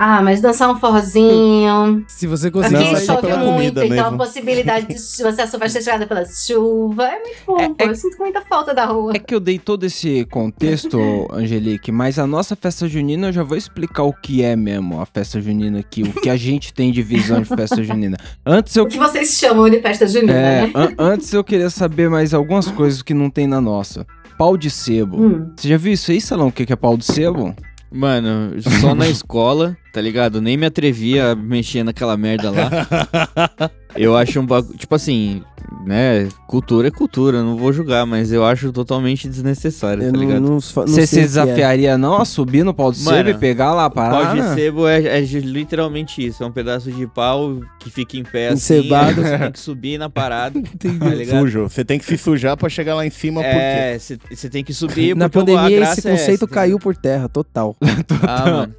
Ah, mas dançar um forrozinho. Se você Aqui conseguir é sair chove pela muito, comida então a mesmo. possibilidade de [laughs] você só vai ser tirada pela chuva. É muito bom, É- pô. Eu sinto muita falta da rua. É que eu dei todo esse contexto, Angelique, mas a nossa festa junina eu já vou explicar o que é mesmo a festa junina aqui, o que a gente tem de visão de festa junina. Antes eu O que vocês chamam de festa junina, É, né? an- antes eu queria saber mais algumas coisas que não tem na nossa. Pau de sebo. Hum. Você já viu isso aí, Salão? O que que é pau de sebo? Mano, só na [laughs] escola, tá ligado? Nem me atrevia a mexer naquela merda lá. [laughs] Eu acho um bagulho. Tipo assim, né? Cultura é cultura, não vou julgar, mas eu acho totalmente desnecessário, Eu tá não, ligado? não, fa- não Você se o é. desafiaria não a subir no pau de Mano, sebo e pegar lá a Pau parada? de sebo é, é literalmente isso. É um pedaço de pau que fica em pé assim. Encebado. aí Você tem que subir na parada. [laughs] tá ligado? Sujo. Você tem que se sujar pra chegar lá em cima? É, você tem que subir. Na o- pandemia graça esse é conceito essa, caiu por terra, total. entendeu? Ah, [laughs] mano.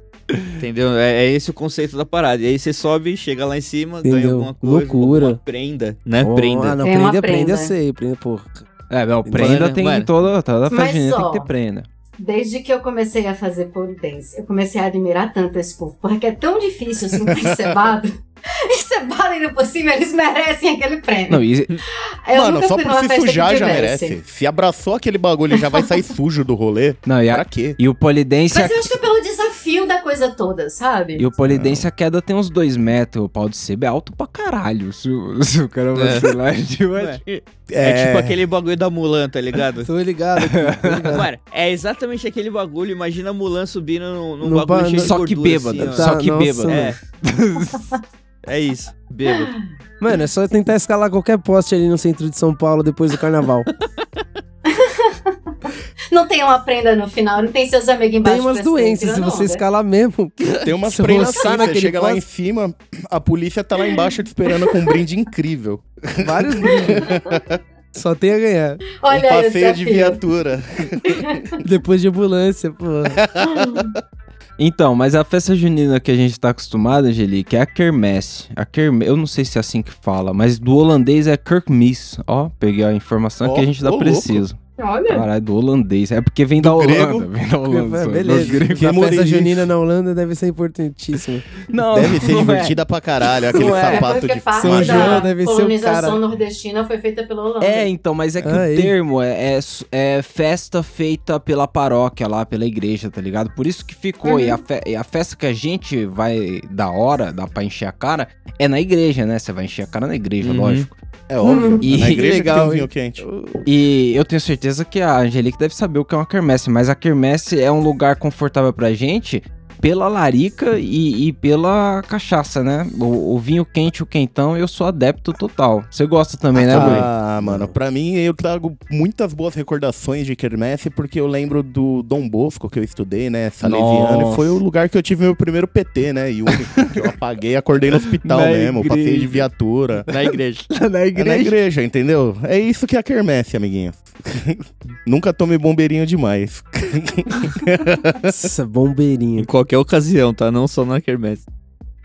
Entendeu? É, é esse o conceito da parada. E aí você sobe, chega lá em cima, ganha Entendeu? alguma coisa. Loucura. Prenda, né? Oh, prenda. Ah, não, Tem uma prenda, prenda, eu prenda. sei. Prenda, porra. É, não, prenda Mano, tem mano. toda, toda junina tem que ter prenda. Desde que eu comecei a fazer pole dance, eu comecei a admirar tanto esse povo, porque é tão difícil assim ter encebado. [laughs] [laughs] encebado ainda por cima, eles merecem aquele prêmio. Não, e, eu Mano, nunca só fui por se sujar já merece. Se abraçou aquele bagulho e já vai sair [laughs] sujo do rolê, não, e, pra a, quê? e o polidense... Mas eu acho que é pelo desafio da coisa toda, sabe? E o polidense a queda tem uns dois metros, o pau de sebo é alto pra caralho. Se, o- se o cara É. vacilar, [laughs] ele vai Ué. te- É tipo aquele bagulho da Mulan, tá ligado? [laughs] Tô ligado aqui, tô ligado. Mano, é exatamente aquele bagulho. Imagina a Mulan subindo num, num No bagulho ba- cheio de Só que gordura, bêbada, assim, ó. só que nossa, bêbada. É. [laughs] É isso, bêbado. Mano, é só tentar escalar qualquer poste ali no centro de São Paulo depois do carnaval. Não tem uma prenda no final, não tem seus amigos embaixo. Tem umas doenças, se você onda. escalar mesmo. Tem umas [laughs] prendas assim, você chega lá em cima, a polícia tá lá embaixo te esperando com um brinde incrível. [laughs] Vários brindes. Só tem a ganhar. Olha um passeio de viatura. [laughs] Depois de ambulância, pô. Então, mas a festa junina que a gente tá acostumado, Angelique, é a Kermesse. A Kerme... Eu não sei se é assim que fala, mas do holandês é Kerkmis. Ó, peguei a informação Ó, que a gente dá ô, louco. Olha. Caralho, do holandês. É porque vem da grego. Holanda. Vem da [laughs] Holanda. É, beleza. A festa junina na Holanda deve ser importantíssima. [laughs] Não, Deve ser não é. divertida pra caralho, aquele Não é. sapato porque de parte São. João da deve ser o colonização cara. nordestina foi feita pela Holanda. É, então, mas é que Aí. o termo é, é, é festa feita pela paróquia lá, pela igreja, tá ligado? Por isso que ficou. Uhum. E, a fe- e a festa que a gente vai da hora, dá pra encher a cara, é na igreja, né? Você vai encher a cara na igreja, Uhum. lógico. É óbvio. E- na igreja Legal, que tem um vinho quente. E eu tenho certeza que a Angelique deve saber o que é uma quermesse, mas a quermesse é um lugar confortável pra gente pela larica e, e pela cachaça, né? O, o vinho quente, o quentão, eu sou adepto total. Você gosta também, né, Bui? Ah, mano, pra mim eu trago muitas boas recordações de quermesse porque eu lembro do Dom Bosco que eu estudei, né, salesiano, Nossa. e foi o lugar que eu tive meu primeiro PT, né, e o único que eu [laughs] apaguei, acordei no hospital Na mesmo, passei de igreja. viatura. Na igreja. [laughs] na É na igreja, entendeu? É isso que é a quermesse, amiguinho. Nunca tome bombeirinho demais. Nossa, bombeirinho. Em qualquer ocasião, tá? Não só na quermesse.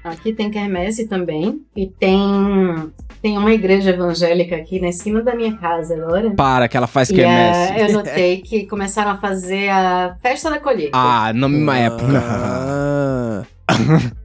Aqui tem quermesse também. E tem, tem uma igreja evangélica aqui na esquina da minha casa agora. Para, que ela faz E quermesse. ah, eu notei que começaram a fazer a festa da colheita. Ah, na mesma época. Ah,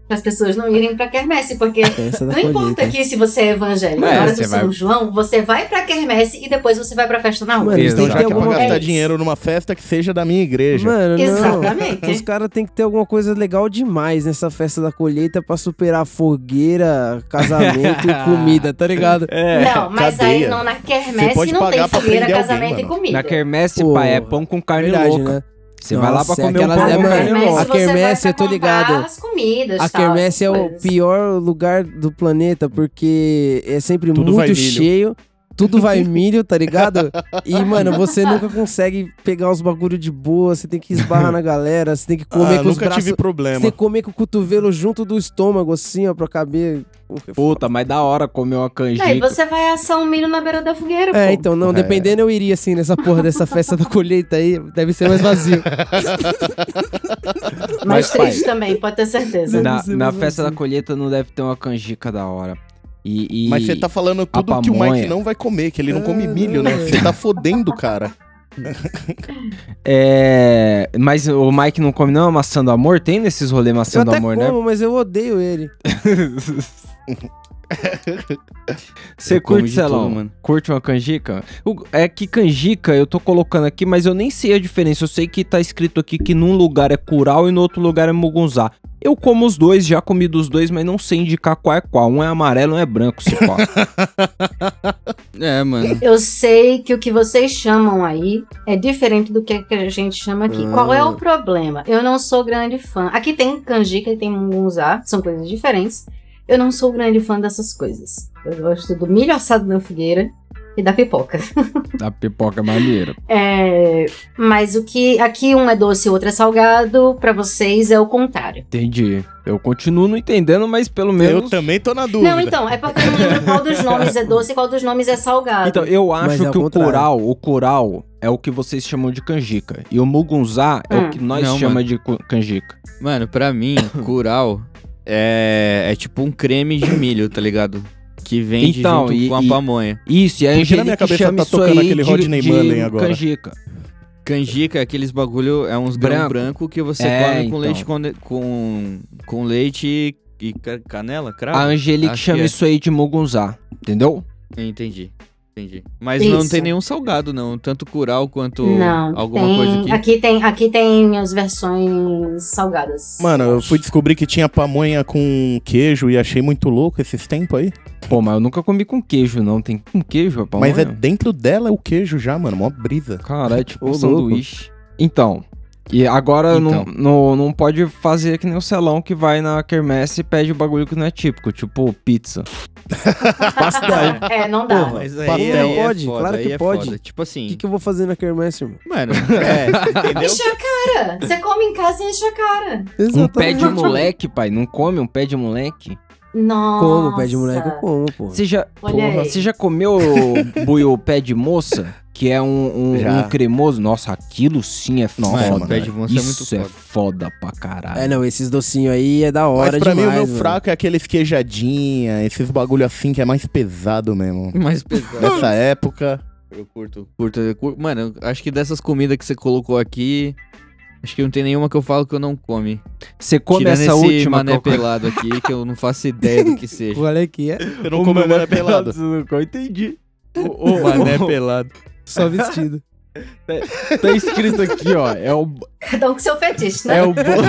as pessoas não irem pra quermesse, porque festa da não importa aqui se você é evangélico. É, na hora do vai- São João, você vai pra quermesse e depois você vai pra festa na rua. Mano, eles têm que ter é alguma gastar É dinheiro numa festa que seja da minha igreja. Mano, não. Exatamente. Os caras têm que ter alguma coisa legal demais nessa festa da colheita pra superar fogueira, casamento e [laughs] comida, tá ligado? É. Não, mas cadeia. aí não, na quermesse não tem fogueira, prender alguém, casamento e comida. Na quermesse, Pô, pai, é pão com carne Verdade, louca. né? Você vai lá pra Nossa, comer aquela- um pão é, mano, a quermesse, eu tô ligado. As comidas, A tal, quermesse é o pior lugar do planeta, porque é sempre Tudo muito milho. Tudo vai milho, tá ligado? E, mano, você nunca consegue pegar os bagulho de boa, você tem que esbarrar na galera, você tem que comer ah, com os nunca braços. tive Você problema. tem que comer com o cotovelo junto do estômago, assim, ó, pra caber. Puta, mas da hora comer uma canjica. Aí você vai assar um milho na beira da fogueira, É, pô. então, não, É. dependendo, eu iria assim nessa porra dessa festa da colheita aí, deve ser mais vazio. Mas Mas, triste também, pode ter certeza. Na, na mais festa da assim. colheita não deve ter uma canjica da hora. E, e- Mas você tá falando tudo que o. Mike não vai comer, que ele não come É, milho, né? Você tá fodendo o cara. [laughs] É. Mas o Mike não come não a maçã do amor? Tem nesses rolês Eu maçã do até amor, né? como, mas eu odeio ele. [laughs] Você Eu como curte, Celão? tudo, mano. Curte uma canjica? O- É que canjica eu tô colocando aqui, mas eu nem sei a diferença. Eu sei que tá escrito aqui que num lugar é curau e no outro lugar é mugunzá. Eu como os dois, já comi dos dois, mas não sei indicar qual é qual. Um é amarelo, um é branco, se pá. [laughs] É, mano. Eu sei que o que vocês chamam aí é diferente do que a gente chama aqui. Ah. Qual é o problema? Eu não sou grande fã. Aqui tem canjica e tem mungunzá, são coisas diferentes. Eu não sou grande fã dessas coisas. Eu gosto do milho assado na fogueira e da pipoca. [laughs] da pipoca maneira. É, mas o que aqui um é doce e o outro é salgado, pra vocês é o contrário. Entendi. Eu continuo não entendendo, mas pelo Eu menos. também tô na dúvida. Não, então, é porque eu não lembro qual dos nomes é doce e qual dos nomes é salgado. Então, eu acho é que o curau, o curau é o que vocês chamam de canjica. E o mugunzá é Hum. o que nós Não, chama mano. de canjica. Mano, pra mim, [coughs] curau é, é tipo um creme de milho, tá ligado? Que vende Então, junto e- com a e- pamonha. Isso, e a Por que na minha cabeça chama tá isso tocando aí aquele de, Rodney de Mullen agora? canjica. Canjica é aqueles bagulho, é uns grão Branco. branco que você É, come com então. leite conde- com, com leite e ca- canela, cravo? A Angelique Acho chama é. isso aí de mugunzá, entendeu? Entendi. Entendi. Mas não Isso. tem nenhum salgado, não. Tanto curau quanto Não, alguma tem, coisa aqui. aqui tem aqui tem as versões salgadas. Mano, eu fui descobrir que tinha pamonha com queijo e achei muito louco esses tempos aí. Pô, mas eu nunca comi com queijo, não. Tem com queijo a pamonha? Mas é dentro dela o queijo já, mano. Mó brisa. Cara, é tipo Ô, um sanduíche. Então, e agora Não, Então. não, não pode fazer que nem o Celão que vai na quermesse e pede o bagulho que não é típico, tipo pizza. [laughs] Pastel. É, não dá. Porra. Mas Pastel aí, aí pode, é foda, claro aí que é pode. foda. Tipo O assim, que, que eu vou fazer na quermesse, irmão? mano, [laughs] é, entendeu? Enche a cara. Você come em casa e enche a cara. Um pé de Exatamente. moleque, pai. Não come um pé de moleque? Nossa. Como, pé de moleque eu como, pô. Você já, Olha Porra, aí. você já comeu [laughs] buio pé de moça? Que é um, um, um cremoso? Nossa, aquilo sim é Mano, foda. pé de moça é muito Isso é foda. foda pra caralho. É, não, esses docinhos aí é da hora Mas pra demais, mim o meu mano. fraco é aqueles queijadinha, esses bagulho assim que é mais pesado mesmo. [laughs] Mais pesado. Nessa época. Eu curto, curto, eu curto. Mano, acho que dessas comidas que você colocou aqui, acho que não tem nenhuma que eu falo que eu não come. Você come Tirando essa esse última mané pelado aqui, que eu não faço ideia do que seja. Qual é que é? Eu não como mané pelado. Você não come, entendi. O, o- [laughs] Mané o- pelado. Só vestido. [laughs] tá escrito aqui, ó. É o, Cada um com seu fetiche, né? é o, bolo,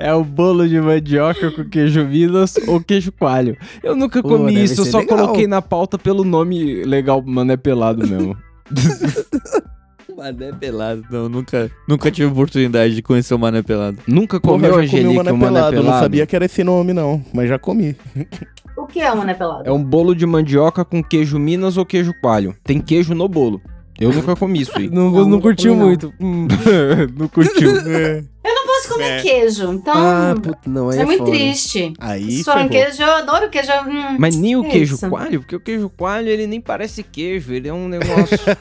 [laughs] é o bolo de mandioca com queijo Minas ou queijo coalho. Eu nunca Pô, comi isso, eu só legal. coloquei na pauta pelo nome legal, mano, é pelado mesmo. [laughs] Mané pelado. Não, nunca, nunca tive oportunidade de conhecer o mané pelado. Nunca Porra, comeu, eu já comi o Angelique, mané o mané pelado. pelado? Eu não sabia que era esse nome, não. Mas já comi. O que é uma pelado? É um bolo de mandioca com queijo Minas ou queijo coalho. Tem queijo no bolo. Eu nunca comi isso aí. Não, Não, não, curtiu muito. Hum. [laughs] não curtiu. [laughs] Eu não posso comer É. queijo, então Ah, puta, não, aí é, é, muito foda. triste. Aí Só um ferrou. queijo, eu adoro queijo. Hum. Mas nem o É queijo isso. coalho, porque o queijo coalho ele nem parece queijo, ele é um negócio. [laughs]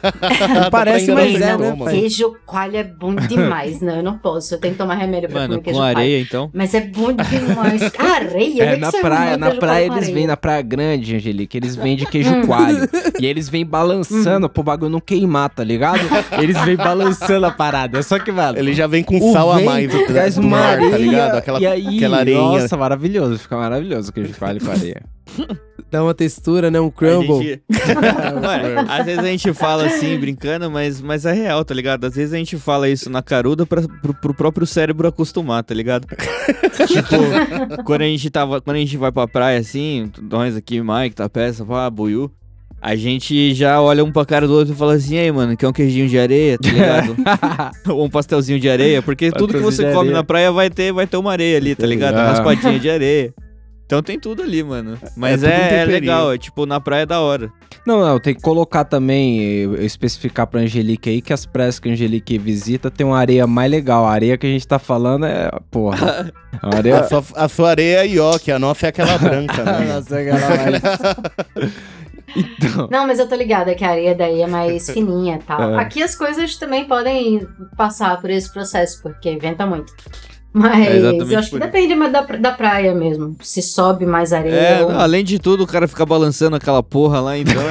Tá Parece, mas é, né, pai? Queijo coalho é bom demais. não, eu não posso. Eu tenho que tomar remédio pra Mano, comer queijo com coalho. areia, então. Mas é bom demais. [laughs] Areia? É, Como na praia, na praia coalho eles vêm na praia grande, Angelique, eles vendem queijo coalho. [laughs] e eles vêm balançando pro bagulho não queimar, tá ligado? Eles vêm balançando a parada. Só que, mano. Ele já vem com sal a mais do, traz uma mar, areia, tá ligado? Aquela, e aí, aquela areinha. Nossa, maravilhoso. Fica maravilhoso o queijo coalho com areia. Dá uma textura, né? Um crumble. gente- [laughs] Mano, às vezes a gente fala assim, brincando, mas, mas é real, tá ligado? Às vezes a gente fala isso na caruda pra, pro, pro próprio cérebro acostumar, tá ligado? [laughs] tipo, quando a gente tava. Quando a gente vai pra praia assim, nós aqui, Mike, tá peça, pá, Buiu. A gente já olha um pra cara do outro e fala assim, aí, mano, quer um queijinho de areia, tá ligado? [laughs] Ou um pastelzinho de areia, porque tudo que você come areia. na praia vai ter, vai ter uma areia ali, tá ligado? Ah. Umas patinhas de [laughs] areia. Então tem tudo ali, mano. Mas um é, é temperinho. legal, é tipo, na praia é da hora. Não, não, tem que colocar também, especificar pra Angelique aí que as praias que a Angelique visita tem uma areia mais legal. A areia que a gente tá falando é, porra, [laughs] a areia... A sua, a sua areia é ioque, a nossa é aquela branca, né? Nossa, aquela mais- [laughs] Então, Não, mas eu tô ligada que a areia daí é mais [laughs] fininha e tal. É. Aqui as coisas também podem passar por esse processo, porque venta muito. Mas É eu acho que depende mais da, da praia mesmo. Se sobe mais areia. É, ou- não, além de tudo, o cara fica balançando aquela porra lá, então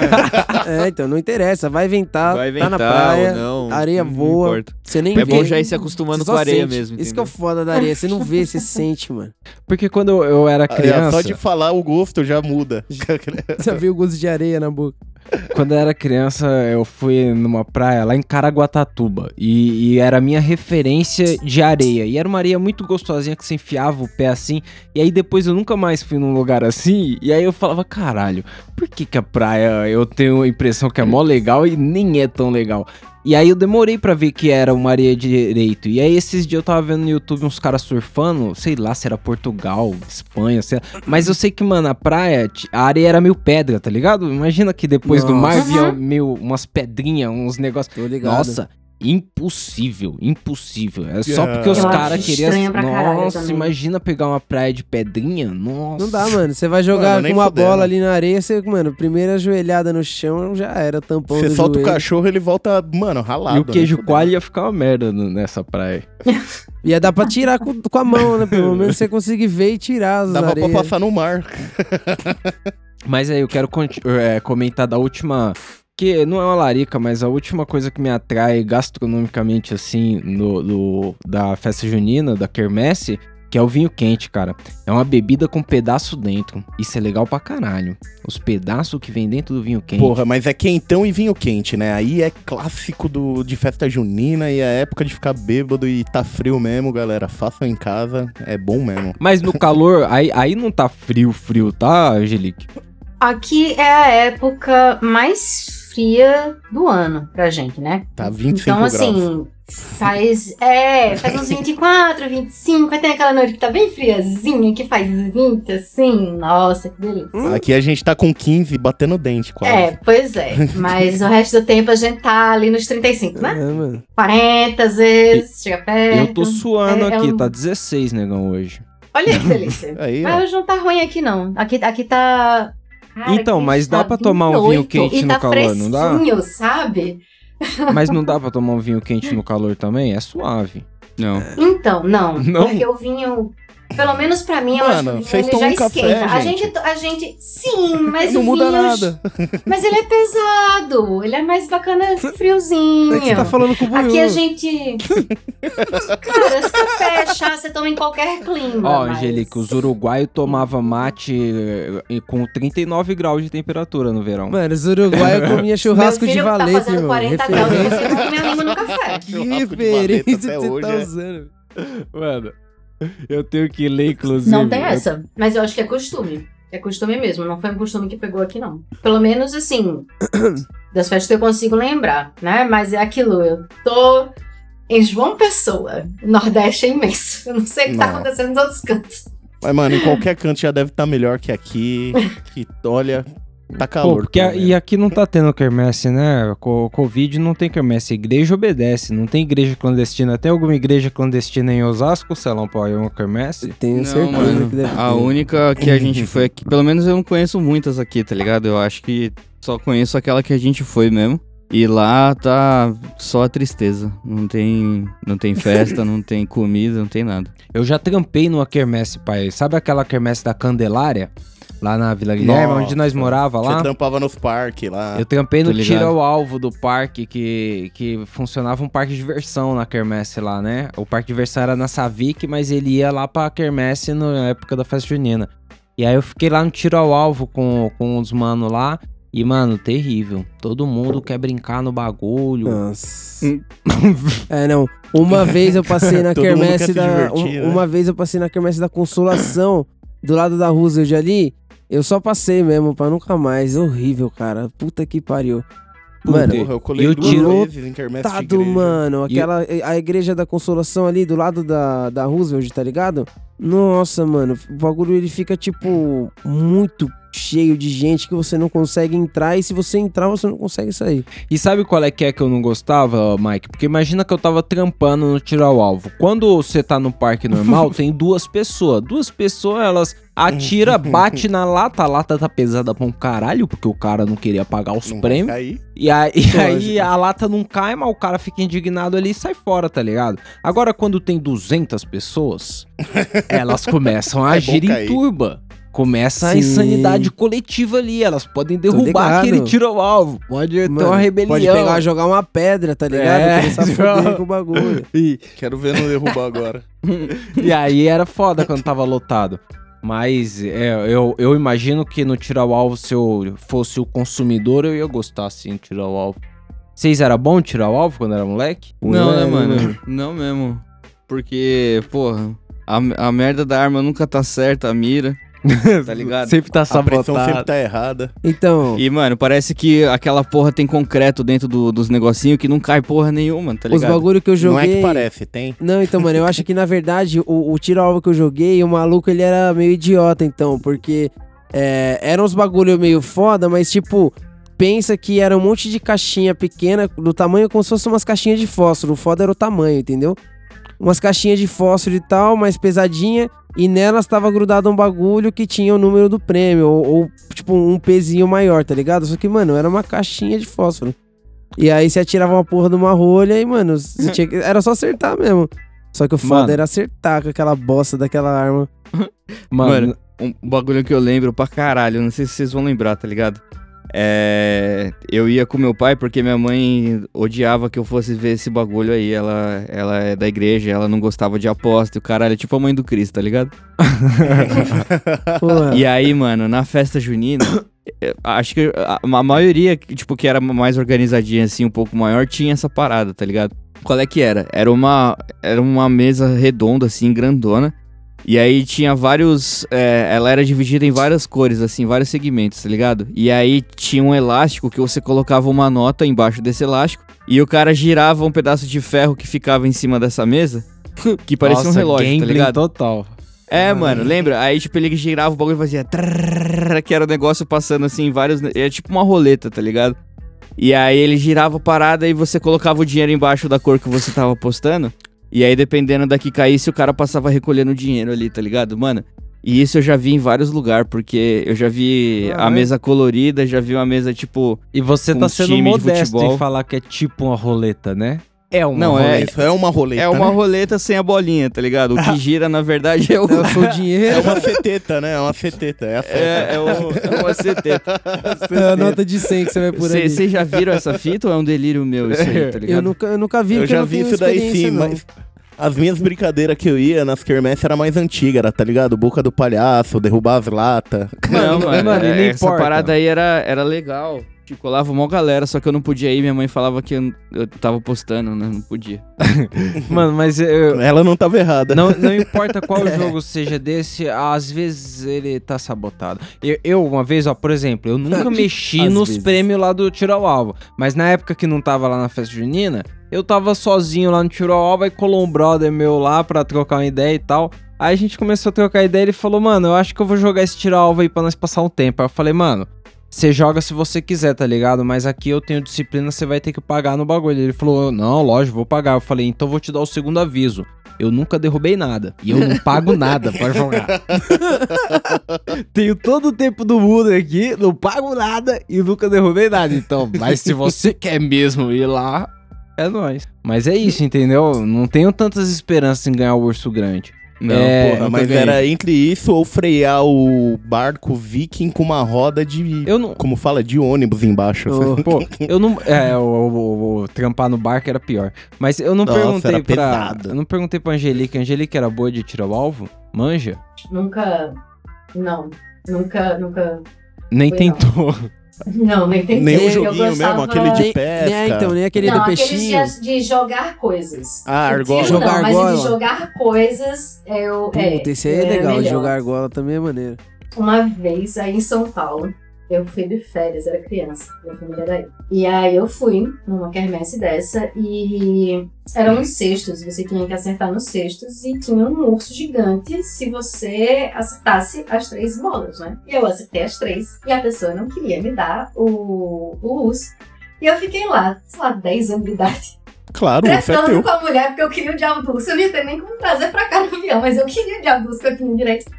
é, [laughs] É, então não interessa. Vai ventar, vai tá ventar na praia, não. areia não voa. importa. Você nem É vê. bom já ir se acostumando com a areia sente. mesmo, Isso que é o foda da areia. Você não vê, você [laughs] sente, mano. porque quando eu, era criança, Só de falar o gosto já muda. [laughs] Você vê o gosto de areia na boca. Quando eu era criança, eu fui numa praia lá em Caraguatatuba e, e era a minha referência de areia. E era uma areia muito gostosinha que você enfiava o pé assim. E aí depois eu nunca mais fui num lugar assim. E aí eu falava, caralho, por que que a praia eu tenho a impressão que é mó legal e nem é tão legal? E aí eu demorei pra ver que era uma areia direito. E aí esses dias eu tava vendo no YouTube uns caras surfando, sei lá se era Portugal, Espanha, sei lá. Mas eu sei que, mano, a praia, a areia era meio pedra, tá ligado? Imagina que depois do mar Nossa. vinha meio umas pedrinhas, uns negócios. Nossa, impossível, impossível. É só Yeah. porque os caras queriam. caralho Nossa, também. imagina pegar uma praia de pedrinha. Nossa. Não dá, mano. Você vai jogar Mano, com uma bola ali na areia, você, mano, primeira joelhada no chão já era tampão Você solta o joelho. cachorro, ele volta, mano, ralado. E o queijo né? coalho ia ficar uma merda no- nessa praia. [laughs] Ia dar pra tirar com, com a mão, né? Pelo menos você conseguir ver e tirar as Dava areias. pra passar no mar. Mas aí eu quero é, comentar da última. Que não é uma larica, mas a última coisa que me atrai gastronomicamente, assim, no, do- da festa junina, da quermesse, que é o vinho quente, cara. É uma bebida com pedaço dentro. Isso é legal pra caralho. Os pedaços que vem dentro do vinho quente. Porra, mas é quentão e vinho quente, né? Aí é clássico do, de festa junina e é época de ficar bêbado e tá frio mesmo, galera. Façam em casa, é bom mesmo. Mas no calor, [laughs] aí, aí não tá frio, frio, tá, Angelique? Aqui é a época mais fria do ano pra gente, né? Tá 25 Então, graus. assim, faz. É, [laughs] faz uns 24, 25, aí tem aquela noite que tá bem friazinha, que faz 20, assim. Nossa, que delícia. Aqui a gente tá com 15 batendo dente quase. É, pois é. Mas o resto do tempo a gente tá ali nos 35, É, né? mano. 40 às vezes, chega perto. Eu tô suando É- é aqui, um- tá 16, negão, hoje. Olha aí que delícia. [laughs] Aí, ó. Mas hoje não tá ruim aqui, não. Aqui, aqui tá. Cara, Então, mas dá pra tomar um vinho 28 quente e no tá calor, não dá? sabe? Mas não dá pra tomar um vinho quente no calor também? É suave. Não. Então, não. Não? Porque o vinho, pelo menos pra mim, eu Mano, acho que o vinho vocês ele já um café, esquenta. a gente. gente, a gente, sim, mas não o muda vinho, nada. [laughs] Mas ele é pesado. Ele é mais bacana friozinho. É que você tá falando com o. Aqui a gente. Cara, esse café, chá, você toma em qualquer clima. Ó, mas- Angelique, os uruguaios tomavam mate eh, com 39 graus de temperatura no verão. Mano, os uruguaios [laughs] comiam churrasco Meu de filho tá valete, fazendo meu. 40 graus e [laughs] você não come a língua no café. Que Churrasco referência você hoje, tá é. usando. Mano, eu tenho que ler, inclusive. Não tem essa. Mas eu acho que é costume. É costume mesmo. Não foi um costume que pegou aqui, não. Pelo menos, assim, [coughs] das festas que eu consigo lembrar, né? Mas é aquilo, eu tô em João Pessoa. O Nordeste é imenso. Eu não sei o que tá Não. acontecendo nos outros cantos. Mas, mano, em qualquer canto já deve estar melhor que aqui. Que, olha, tá Pô, calor. porque a- e aqui não tá tendo quermesse, né? Co Covid não tem quermesse. A igreja obedece. Não tem igreja clandestina. Tem alguma igreja clandestina em Osasco, Celão, pra ir uma quermesse? Tenho Não, certeza mano. que deve A ter. única que a gente foi aqui. Pelo menos eu não conheço muitas aqui, tá ligado? Eu acho que só conheço aquela que a gente foi mesmo. E lá tá só a tristeza. Não tem, não tem festa, [laughs] não tem comida, não tem nada. Eu já trampei numa quermesse, pai. Sabe aquela quermesse da Candelária? Lá na Vila Guilherme, Nossa. onde nós morava lá? Você trampava nos parques lá. Eu trampei no tiro ao alvo do parque, que, que funcionava um parque de diversão na quermesse lá, né? O parque de diversão era na Savic, mas ele ia lá pra quermesse na época da festa junina. E aí eu fiquei lá no tiro ao alvo com, com os manos lá. E, mano, terrível. Todo mundo quer brincar no bagulho. Nossa. [laughs] é, não. Uma vez eu passei na [laughs] quermesse se da. divertir, um- né? Uma vez eu passei na quermesse da Consolação, do lado da Roosevelt ali. Eu só passei mesmo, pra nunca mais. Horrível, cara. Puta que pariu. Mano, Porra, eu colei eu duas tiro- vezes em quermesse de Tado, mano. Aquela. A igreja da Consolação ali, do lado da, da Roosevelt, tá ligado? Nossa, mano. O bagulho ele fica, tipo, muito cheio de gente que você não consegue entrar. E se você entrar, você não consegue sair. E sabe qual é que é que eu não gostava, Mike? Porque imagina que eu tava trampando no tiro ao alvo. Quando você tá no parque normal, [laughs] tem duas pessoas. Duas pessoas, elas atira, [laughs] bate na lata, a lata tá pesada pra um caralho, porque o cara não queria pagar os Não prêmios. E aí, e aí a lata não cai, mas o cara fica indignado ali e sai fora, tá ligado? Agora, quando tem 200 pessoas, [laughs] elas começam a É agir em turba. Começa a Sim. insanidade coletiva ali. Elas podem derrubar aquele tiro ao alvo. Pode ter Mano, uma rebelião. Pode pegar, jogar uma pedra, tá ligado? É, Começar a foder com o bagulho. E, Quero ver não derrubar agora. [laughs] e aí era foda quando tava lotado. Mas é, eu, eu imagino que no tiro ao alvo, se eu fosse o consumidor, eu ia gostar assim de tiro ao alvo. Vocês era bom tirar o alvo quando era moleque? Não, né, Mano, mano? Não mesmo. Porque, porra, a, a merda da arma nunca tá certa, a mira. [laughs] Tá ligado? Sempre tá A pressão sabotado. sempre tá errada. Então, E, mano, parece que aquela porra tem concreto dentro do- dos negocinhos que não cai porra nenhuma, tá os ligado? bagulho que eu Não é joguei. que parece, tem. Não, então, mano, eu acho que na verdade o, o tiro alvo que eu joguei, o maluco ele era meio idiota, então, porque é, eram uns bagulho meio foda, mas tipo, pensa que era um monte de caixinha pequena, do tamanho como se fossem umas caixinhas de fósforo. O foda era o tamanho, entendeu? Umas caixinhas de fósforo e tal, mais pesadinha, e nelas tava grudado um bagulho que tinha o número do prêmio, ou, ou, tipo um pezinho maior, tá ligado? Só que, mano, era uma caixinha de fósforo. E aí você atirava uma porra de uma rolha e, mano, você tinha que- era só acertar mesmo. Só que o foda Mano. era acertar com aquela bosta daquela arma. Mano, Mano, um bagulho que eu lembro pra caralho, não sei se vocês vão lembrar, tá ligado? É, eu ia com meu pai porque minha mãe odiava que eu fosse ver esse bagulho aí. Ela, ela é da igreja, ela não gostava de aposta e o caralho é tipo a mãe do Cristo, tá ligado? [laughs] E aí, mano, na festa junina, [coughs] acho que a, a maioria, que, tipo, que era mais organizadinha, assim, um pouco maior, tinha essa parada, tá ligado? Qual é que era? Era uma, era uma mesa redonda, assim, grandona. E aí tinha vários. eh, ela era dividida em várias cores, assim, vários segmentos, tá ligado? E aí tinha um elástico que você colocava uma nota embaixo desse elástico. E o cara girava um pedaço de ferro que ficava em cima dessa mesa. [laughs] Que parecia um nossa, relógio, tá ligado? total. É, mano, lembra? Aí, tipo, ele girava o bagulho e fazia. trrrr, Que era o negócio passando assim em vários. É tipo uma roleta, tá ligado? E aí ele girava a parada e você colocava o dinheiro embaixo da cor que você tava apostando. E aí, dependendo da que caísse, o cara passava recolhendo o dinheiro ali, tá ligado? Mano, E isso eu já vi em vários lugares, porque eu já vi a Caralho. mesa colorida, já vi uma mesa tipo. E você tá sendo modesto em falar que é tipo uma roleta, né? É uma Não, é- roleta. Isso é uma roleta, É uma né? roleta sem a bolinha, tá ligado? O que [laughs] gira, na verdade, é o. Sou o [laughs] É dinheiro. uma ceteta, né? É uma ceteta. É. É, é, o, é uma [laughs] seteta. É a nota de 100 que você vai por aí. Vocês já viram essa fita ou é um delírio meu isso aí, tá ligado? Eu nunca, eu nunca vi, Eu porque já não vi tenho isso daí sim, não. mas as minhas brincadeiras que eu ia nas quermesses era mais antiga, era, tá ligado? Boca do palhaço, derrubar as latas. Não, Mano, mano, é, essa importa. parada aí era, era legal. Tipo, colava uma galera, só que eu não podia ir. Minha mãe falava que eu, eu tava postando, né? Não podia. [laughs] Mano, mas eu, Ela não tava errada. Não, não importa qual [laughs] jogo seja desse, às vezes ele tá sabotado. Eu, eu, uma vez, ó, por exemplo, eu nunca [laughs] mexi Às nos vezes. prêmios lá do Tiro ao Alvo. Mas na época que não tava lá na festa junina, eu tava sozinho lá no Tiro ao Alvo e colou um brother meu lá pra trocar uma ideia e tal. Aí a gente começou a trocar ideia e ele falou, mano, eu acho que eu vou jogar esse Tiro ao Alvo aí pra nós passar um tempo. Aí eu falei, mano, você joga se você quiser, tá ligado? Mas aqui eu tenho disciplina, você vai ter que pagar no bagulho. Ele falou, não, lógico, vou pagar. Eu falei, então vou te dar o segundo aviso. Eu nunca derrubei nada. E eu não pago [laughs] nada pra jogar. [laughs] Tenho todo o tempo do mundo aqui, não pago nada e nunca derrubei nada. Então, mas se você quer mesmo ir lá, é nóis. Mas é isso, entendeu? Não tenho tantas esperanças em ganhar o urso grande. Não, É, Porra, mas ganhei. era entre isso ou frear o barco viking com uma roda de. Eu não. Como fala? De ônibus embaixo. Ô, Pô, [laughs] eu não. É, o, o- o trampar no barco era pior. Mas eu não Nossa, perguntei pra. pesado. Eu não perguntei pra Angelica. Angelica era boa de tirar o alvo? Manja? Nunca. Não. Nunca, nunca. Nem Foi tentou. Não, nem tentei. Nem o Eu joguinho mesmo, aquele de pesca. nem- então, nem aquele não, do peixinho. de, de jogar coisas. Ah, argola. tiro Jogar não, mas o de argola. jogar coisas é o. é, Puta, esse aí é legal. melhor. Jogar argola também é maneiro. Uma vez aí em São Paulo, eu fui de férias, era criança, minha família era aí. E aí eu fui numa quermesse dessa e eram uns cestos, você tinha que acertar nos cestos e tinha um urso gigante se você acertasse as três bolas, né? E eu acertei as três e a pessoa não queria me dar o, o urso. E eu fiquei lá, sei lá, 10 anos de idade, Claro, é tretando teu. com a mulher porque eu queria o diabo do urso. Eu não ia ter nem como trazer pra cá no avião, mas eu queria o diabo do urso que eu tinha direito.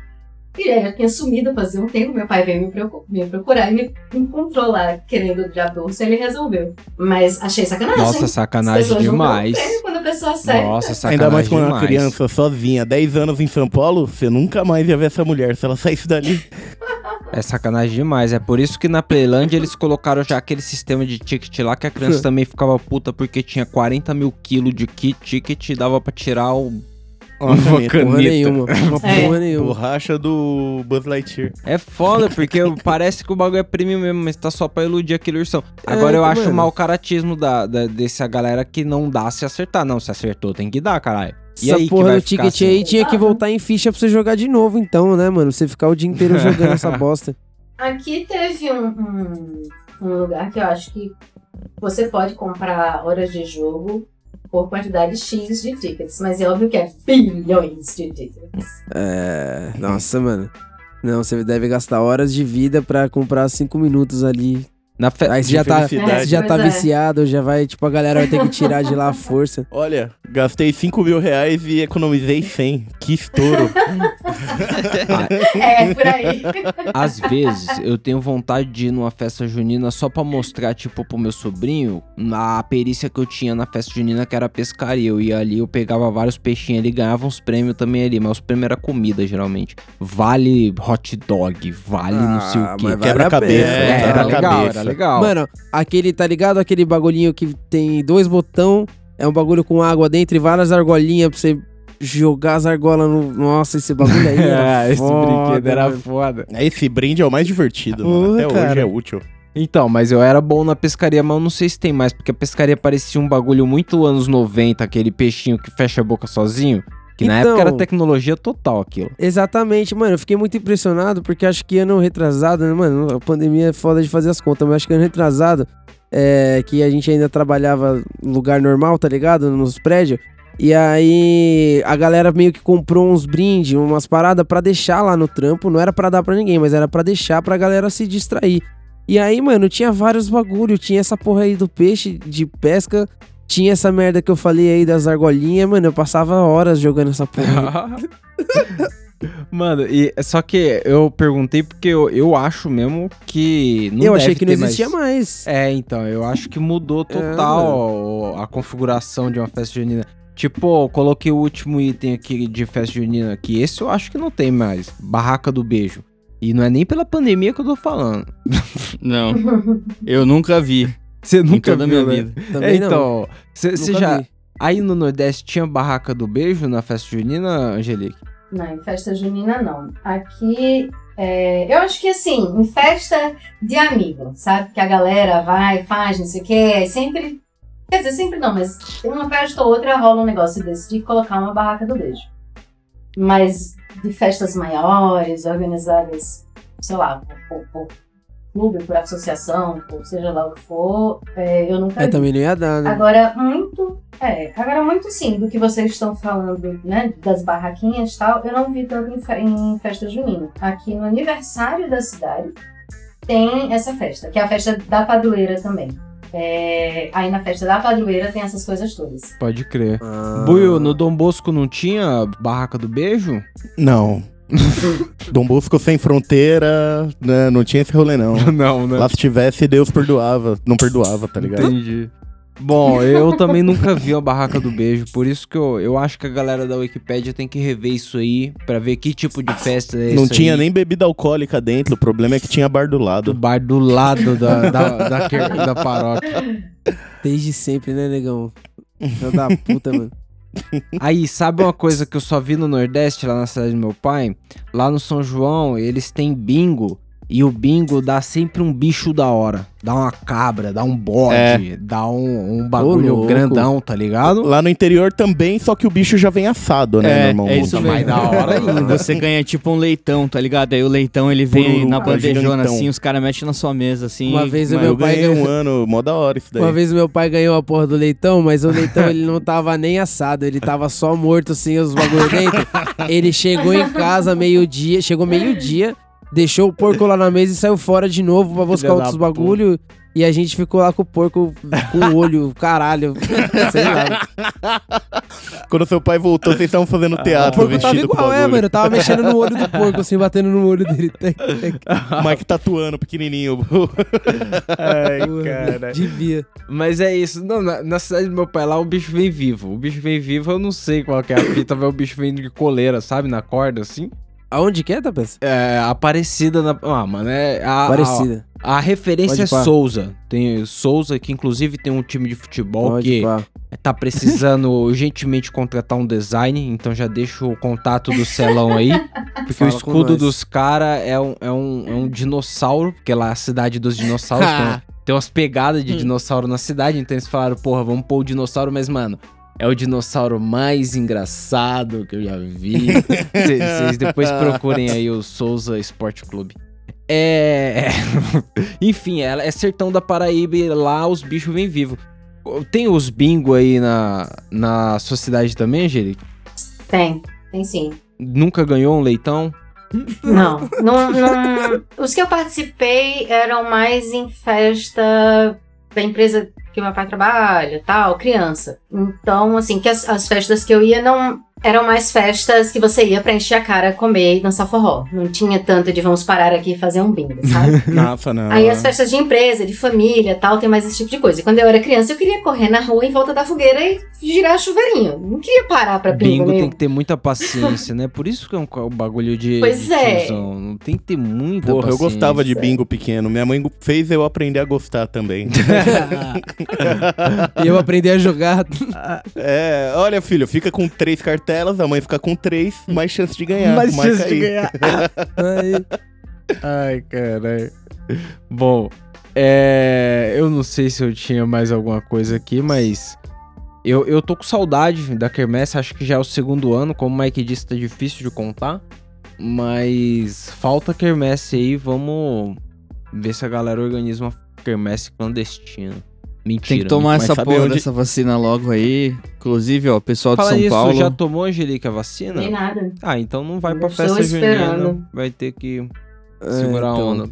E aí eu tinha sumido fazia um tempo, meu pai veio me, procu- me procurar e me encontrou lá querendo urso e ele resolveu. Mas achei sacanagem. Nossa, sacanagem demais. Quando a pessoa acerta. Nossa, sacanagem Ainda mais quando é uma demais. criança sozinha, 10 anos em São Paulo, você nunca mais ia ver essa mulher se ela saísse dali. É sacanagem demais. É por isso que na Playland eles colocaram já aquele sistema de ticket lá que a criança [laughs] também ficava puta porque tinha 40 mil quilos de kit ticket e dava pra tirar o. Uma Uma caneta. Porra nenhuma. [laughs] Uma É. porra nenhuma. Borracha do Buzz Lightyear. É foda, porque parece que o bagulho é premium mesmo, mas tá só pra iludir aquele ursão. Agora É, eu acho mano. mau caratismo da, da, dessa galera que não dá se acertar. Não, se acertou tem que dar, caralho. E Essa aí porra do ticket assim? aí tinha que voltar em ficha pra você jogar de novo, então, né, mano? Você ficar o dia inteiro jogando essa [laughs] bosta. Aqui teve um, um, um lugar que eu acho que você pode comprar horas de jogo por quantidade X de tickets, mas é óbvio que é bilhões de tickets. É. Nossa, mano. Não, você deve gastar horas de vida pra comprar cinco minutos ali. Na fe... Aí você já tá, já tá Pois é. viciado, já vai, tipo, a galera vai ter que tirar de lá a força. [laughs] Olha, gastei 5 mil reais e economizei 100. Que estouro. [laughs] É, por aí. [laughs] Às vezes eu tenho vontade de ir numa festa junina só pra mostrar, tipo, pro meu sobrinho a perícia que eu tinha na festa junina, que era pescaria. Eu ia ali, eu pegava vários peixinhos ali, ganhava uns prêmios também ali, mas os prêmios era comida, geralmente. Vale hot dog, vale não sei o Ah, quê. vale Quebra-cabeça. É, era quebra-cabeça. legal, era legal. Mano, aquele, tá ligado? Aquele bagulhinho que tem dois botão, é um bagulho com água dentro e várias argolinhas pra você jogar as argolas no. Nossa, esse bagulho aí [laughs] era É, esse foda, brinquedo era mano. foda. Esse brinde é o mais divertido, mano. Porra, Até hoje cara. é útil. Então, mas eu era bom na pescaria, mas eu não sei se tem mais, porque a pescaria parecia um bagulho muito anos 90, aquele peixinho que fecha a boca sozinho. Que na Então- época era tecnologia total aquilo. Exatamente, mano. Eu fiquei muito impressionado porque acho que ano retrasado, né, mano? A pandemia é foda de fazer as contas, mas acho que ano retrasado, é, que a gente ainda trabalhava no lugar normal, tá ligado? Nos prédios. E aí a galera meio que comprou uns brindes, umas paradas pra deixar lá no trampo. Não era pra dar pra ninguém, mas era pra deixar pra galera se distrair. E aí, mano, tinha vários bagulho. Tinha essa porra aí do peixe de pesca. Tinha essa merda que eu falei aí das argolinhas, mano. Eu passava horas jogando essa porra. [laughs] Mano, e só que eu perguntei porque eu, eu acho mesmo que. Não eu achei que não existia mais. É, então, eu acho que mudou total a configuração de uma festa junina. Tipo, eu coloquei o último item aqui de festa junina aqui. Esse eu acho que não tem mais. Barraca do beijo. E não é nem pela pandemia que eu tô falando. Não, eu nunca vi Você em nunca toda a viu, minha né? vida. Também É, então, você já. vi. Aí no Nordeste tinha barraca do beijo na festa junina, Angelique? Não, em festa junina não. Aqui, é, eu acho que assim, em festa de amigo, sabe? Que a galera vai, faz, não sei o quê, aí sempre. Quer dizer, sempre não, mas tem uma festa ou outra rola um negócio desse de colocar uma barraca do beijo. Mas de festas maiores, organizadas, sei lá, por- por clube, por associação, por seja lá o que for, é, eu nunca É, vi. também não ia dar, né? Agora, muito. É, agora muito sim, do que vocês estão falando, né? Das barraquinhas e tal, eu não vi tanto em, em festa junina. Aqui no aniversário da cidade tem essa festa, que é a festa da padroeira também. É, aí na festa da padroeira tem essas coisas todas. Pode crer. Ah. Buio, no Dom Bosco não tinha barraca do beijo? Não. [laughs] Dom Bosco sem fronteira, né, não tinha esse rolê, não. [laughs] não, né? Lá se tivesse, Deus perdoava. Não perdoava, tá ligado? Entendi. Bom, eu também nunca vi a barraca do beijo, por isso que eu, eu acho que a galera da Wikipédia tem que rever isso aí, pra ver que tipo de festa é Não isso tinha aí. nem bebida alcoólica dentro, o problema é que tinha bar do do lado. bar do lado da, da, da, [laughs] da paróquia. Desde sempre, né, negão? Filho da puta, mano. Aí, sabe uma coisa que eu só vi no Nordeste, lá na cidade do meu pai? Lá no São João, eles têm bingo. E o bingo dá sempre um bicho da hora. Dá uma cabra, dá um bode, É. dá um, um bagulho grandão, tá ligado? Lá no interior também, só que o bicho já vem assado, né, É, normalmente. é isso mais mesmo. da hora [laughs] ainda. Você ganha tipo um leitão, tá ligado? Aí o leitão ele vem na bandejona assim, os caras mexem na sua mesa assim. Uma vez o meu eu pai ganhei ganhou. um ano, mó da hora isso daí. Uma vez o meu pai ganhou a porra do leitão, mas o leitão ele não tava nem assado, ele tava só morto sem os bagulho dentro. Ele chegou em casa meio-dia, chegou meio-dia, deixou o porco lá na mesa e saiu fora de novo pra buscar Filha outros da bagulho. E a gente ficou lá com o porco com o olho, [laughs] caralho. Sei lá. Quando seu pai voltou, vocês estavam fazendo O teatro porco tava igual, é, mano. Eu tava mexendo no olho do porco, assim, batendo no olho dele. O Mike tatuando, pequenininho. Ai, Porra, Devia. Mas é isso. Não, na, na cidade do meu pai lá, o bicho vem vivo. O bicho vem vivo, eu não sei qual que é a fita, mas o bicho vem de coleira, sabe? Na corda, assim. Aonde que é, Tapeça? É, Aparecida na. Ah, mano, é. A, Parecida. A, a referência é. Souza. Tem Souza, que inclusive tem um time de futebol Pode que pá. tá precisando [laughs] urgentemente contratar um design, então já deixo o contato do Celão aí. Porque Fala o escudo dos caras é um, é, um, é um dinossauro, porque lá é a cidade dos dinossauros [laughs] tem, tem umas pegadas de dinossauro na cidade, então eles falaram, porra, vamos pôr o dinossauro, mas, mano. É o dinossauro mais engraçado que eu já vi. Vocês depois procurem aí o Souza Esporte Clube. É. [laughs] Enfim, ela é sertão da Paraíba e lá os bichos vêm vivos. Tem os bingo aí na, na sociedade também, Angelique? Tem, tem sim. Nunca ganhou um leitão? Não, não, não- Os que eu participei eram mais em festa da empresa que meu pai trabalha, tal, criança. Então, assim, que as, as festas que eu ia não eram mais festas que você ia pra encher a cara, comer e dançar forró. Não tinha tanto de vamos parar aqui e fazer um bingo, sabe? [laughs] Nossa, não. Aí as festas de empresa, de família, tal, tem mais esse tipo de coisa. E quando eu era criança, eu queria correr na rua em volta da fogueira e girar chuveirinho. Não queria parar pra bingo, Bingo tem que ter muita paciência, né? Por isso que é um, um bagulho de. Pois de é. tiozão. Não tem que ter muita Porra, eu paciência. gostava de bingo pequeno. Minha mãe fez eu aprender a gostar também. [laughs] e eu aprendi a jogar. é, olha, filho, fica com três cartelas, a mãe fica com três, mais chance de ganhar. Mais chance de aí. ganhar. Aí, [laughs] Ai, caralho. Bom, é, eu não sei se eu tinha mais alguma coisa aqui, mas eu, eu tô com saudade da Kermesse, acho que já é o segundo ano, como o Mike disse, tá difícil de contar, mas falta Kermesse aí, vamos ver se a galera organiza uma Kermesse clandestina. Mentira. Tem que tomar essa porra onde- dessa vacina logo aí. Inclusive, ó, pessoal de Fala São isso, Paulo. já tomou, Angelique, a vacina? Nem nada. Ah, então não vai Eu pra festa junina, esperando. vai ter que É, segurar a então. onda.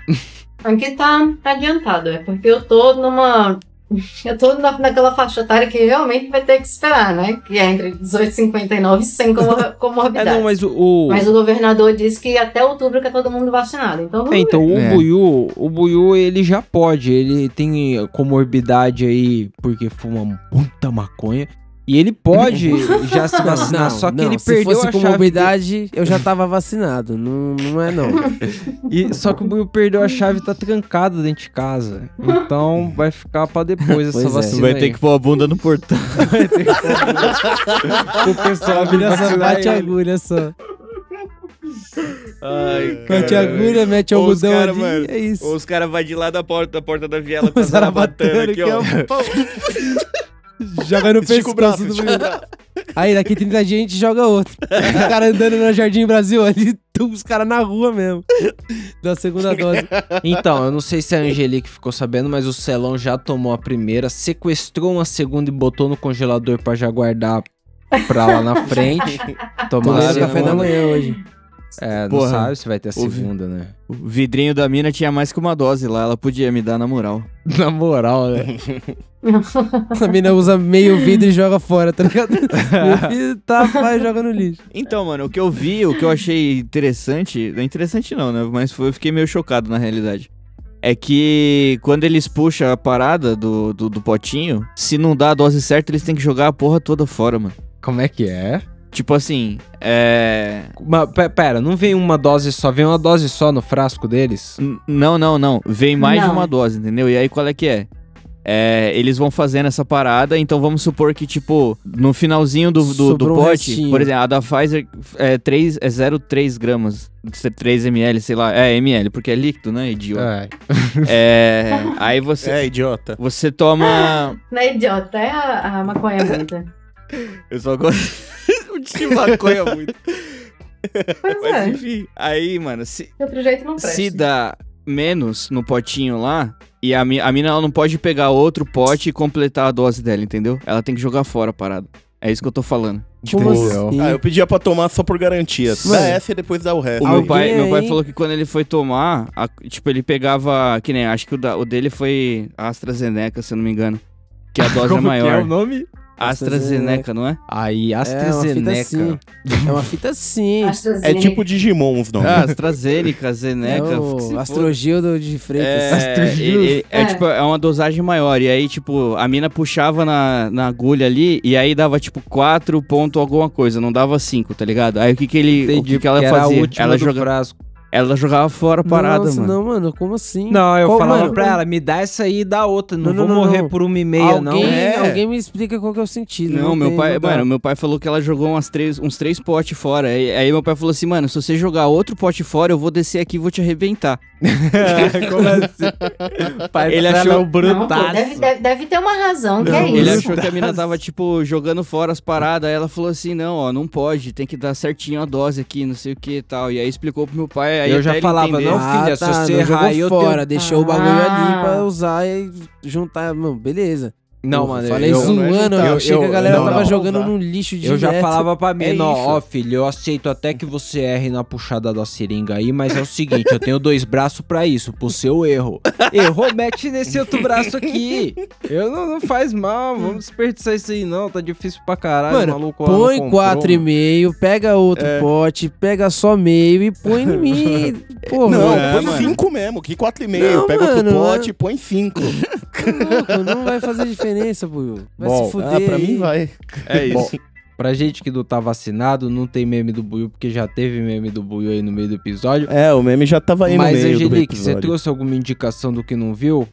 Aqui tá adiantado, é porque eu tô numa [laughs] eu tô na, naquela faixa etária que realmente vai ter que esperar, né? Que é entre 18 e 59 sem comor [laughs] É, comorbidade. não, mas o. Mas o governador disse que até outubro quer todo mundo vacinado. Então vamos É, então, o É. Buiu, o Buiu, ele já pode. Ele tem comorbidade aí porque fuma muita maconha. E ele pode já se vacinar, só que ele se perdeu fosse a com chave. morbidade, eu já tava vacinado. Não, não é não. E, só que o Buiu perdeu a chave e tá trancado dentro de casa. Então vai ficar pra depois essa Pois é. vacina. Vai aí. ter que pôr a bunda no portão. o pessoal vir Essa vacinar bate a ele. agulha só. Ai, Bate a agulha, mete algodão cara, ali, mano, é isso. Ou os caras vão de lá da porta, da porta da viela com a cara zarabatana aqui, ó. [laughs] Joga no Estica o braço, pescoço do estica o braço. Aí daqui 30 dias a gente joga outro. o cara andando no Jardim Brasil ali, [laughs] tum, os caras na rua mesmo. Da segunda dose. Então, eu não sei se a Angelique ficou sabendo, mas o Celão já tomou a primeira, sequestrou uma segunda e botou no congelador pra já guardar pra lá na frente. [laughs] Tomar café da manhã hoje. É, não Porra. sabe se vai ter a segunda, né? O vidrinho da mina tinha mais que uma dose lá, ela podia me dar na moral. [laughs] Na moral, né? [laughs] A mina usa meio vidro e joga fora, tá ligado? [laughs] Meu filho tá, vai joga no lixo. Então, mano, o que eu vi, o que eu achei interessante, não é interessante não, né? Mas foi, eu fiquei meio chocado na realidade. É que quando eles puxam a parada do, do, do potinho, se não dá a dose certa, eles têm que jogar a porra toda fora, mano. Como é que é? Tipo assim, é. Mas, pe- pera, não vem uma dose só, vem uma dose só no frasco deles? N- Não, não, não. Vem mais de Não. uma dose, entendeu? E aí qual é que é? É, eles vão fazendo essa parada, então vamos supor que, tipo, no finalzinho do, do, do um pote, restinho. por exemplo, a da Pfizer é, 3, é 0,3 gramas, 3 ml, sei lá, é ml, porque é líquido, né, idiota? É. É, aí você, É, idiota. você toma... [laughs] Não é idiota, é a, a maconha muita. Eu só gosto de maconha muito. Pois Mas é, enfim, aí, mano, se, de outro jeito não presta. Se dá menos no potinho lá, e a, mi- a mina ela não pode pegar outro pote e completar a dose dela, entendeu? Ela tem que jogar fora a parada. É isso que eu tô falando. Como Entendeu? assim? Ah, eu pedia pra tomar só por garantia. Mano, dá essa e depois dá o resto. O meu pai, meu pai falou que quando ele foi tomar, a- tipo, ele pegava, que nem, acho que o, da- o dele foi AstraZeneca, se eu não me engano. Que a [laughs] dose é Como que maior. o nome? AstraZeneca, não é? Aí, É uma fita AstraZeneca. assim. É uma fita assim. [laughs] É AstraZeneca. tipo Digimon os nomes. Ah, AstraZeneca, Zeneca. É o. Astrogildo de Freitas. É, ele- ele- é, É. tipo, é uma dosagem maior. E aí, tipo, a mina puxava na, na agulha ali e aí dava, tipo, 4 ponto alguma coisa, não dava 5, tá ligado? Aí o que que ele. Entendi, o que, que ela fazia? Ela, do joga, frasco. Ela jogava fora a parada, Nossa, mano. não, mano, como assim? Não, eu Qual- falava mano, pra ela, me dá essa aí e dá outra. Não, Não, vou não, não, morrer não. por uma e meia, não. alguém, É. alguém me explica qual que é o sentido. Não, meu tem, pai, não mano, meu pai falou que ela jogou umas três, uns três potes fora. Aí, aí meu pai falou assim, mano, se você jogar outro pote fora, eu vou descer aqui e vou te arrebentar. [laughs] Como assim? [laughs] Pai, Ele ele achou- Não, pô, brutaço. deve, deve, deve ter uma razão, que Não, é Ele isso. achou que a mina tava, tipo, jogando fora as paradas. Aí ela falou assim, não, ó, não pode, tem que dar certinho a dose aqui, não sei o que e tal. E aí explicou pro meu pai, aí Eu já falava, entender. não, Ah, filha, se tá, você não errar eu fora, tenho- deixou o bagulho Ah. ali pra usar e juntar, mano, beleza. Não, mano, falei eu, zoando, eu- eu, achei que a galera não, tava não, jogando não. no lixo eu já falava pra mim, É não, ó, filho, eu aceito até que você erre na puxada da seringa aí, mas é o seguinte, eu tenho dois braços pra isso, pro seu erro. Errou, mete nesse outro braço aqui. Eu não, não faz mal, vamos desperdiçar isso aí não, tá difícil pra caralho, Mano, maluco Põe comprou, quatro e mano. meio, pega outro É. pote, pega só meio e põe em mim. [laughs] Porra, Não, É, põe cinco mesmo. Que quatro e meio. Não, Pega mano, outro pote é- e põe cinco. não vai fazer diferença, pô. Vai Bom, se fuder. ah, pra aí. mim vai. É isso. Bom, pra gente que não tá vacinado, não tem meme do Buiu, porque já teve meme do Buiu aí no meio do episódio. É, o meme já tava aí Mas, no meio do Angelique, você episódio. trouxe alguma indicação do que não viu?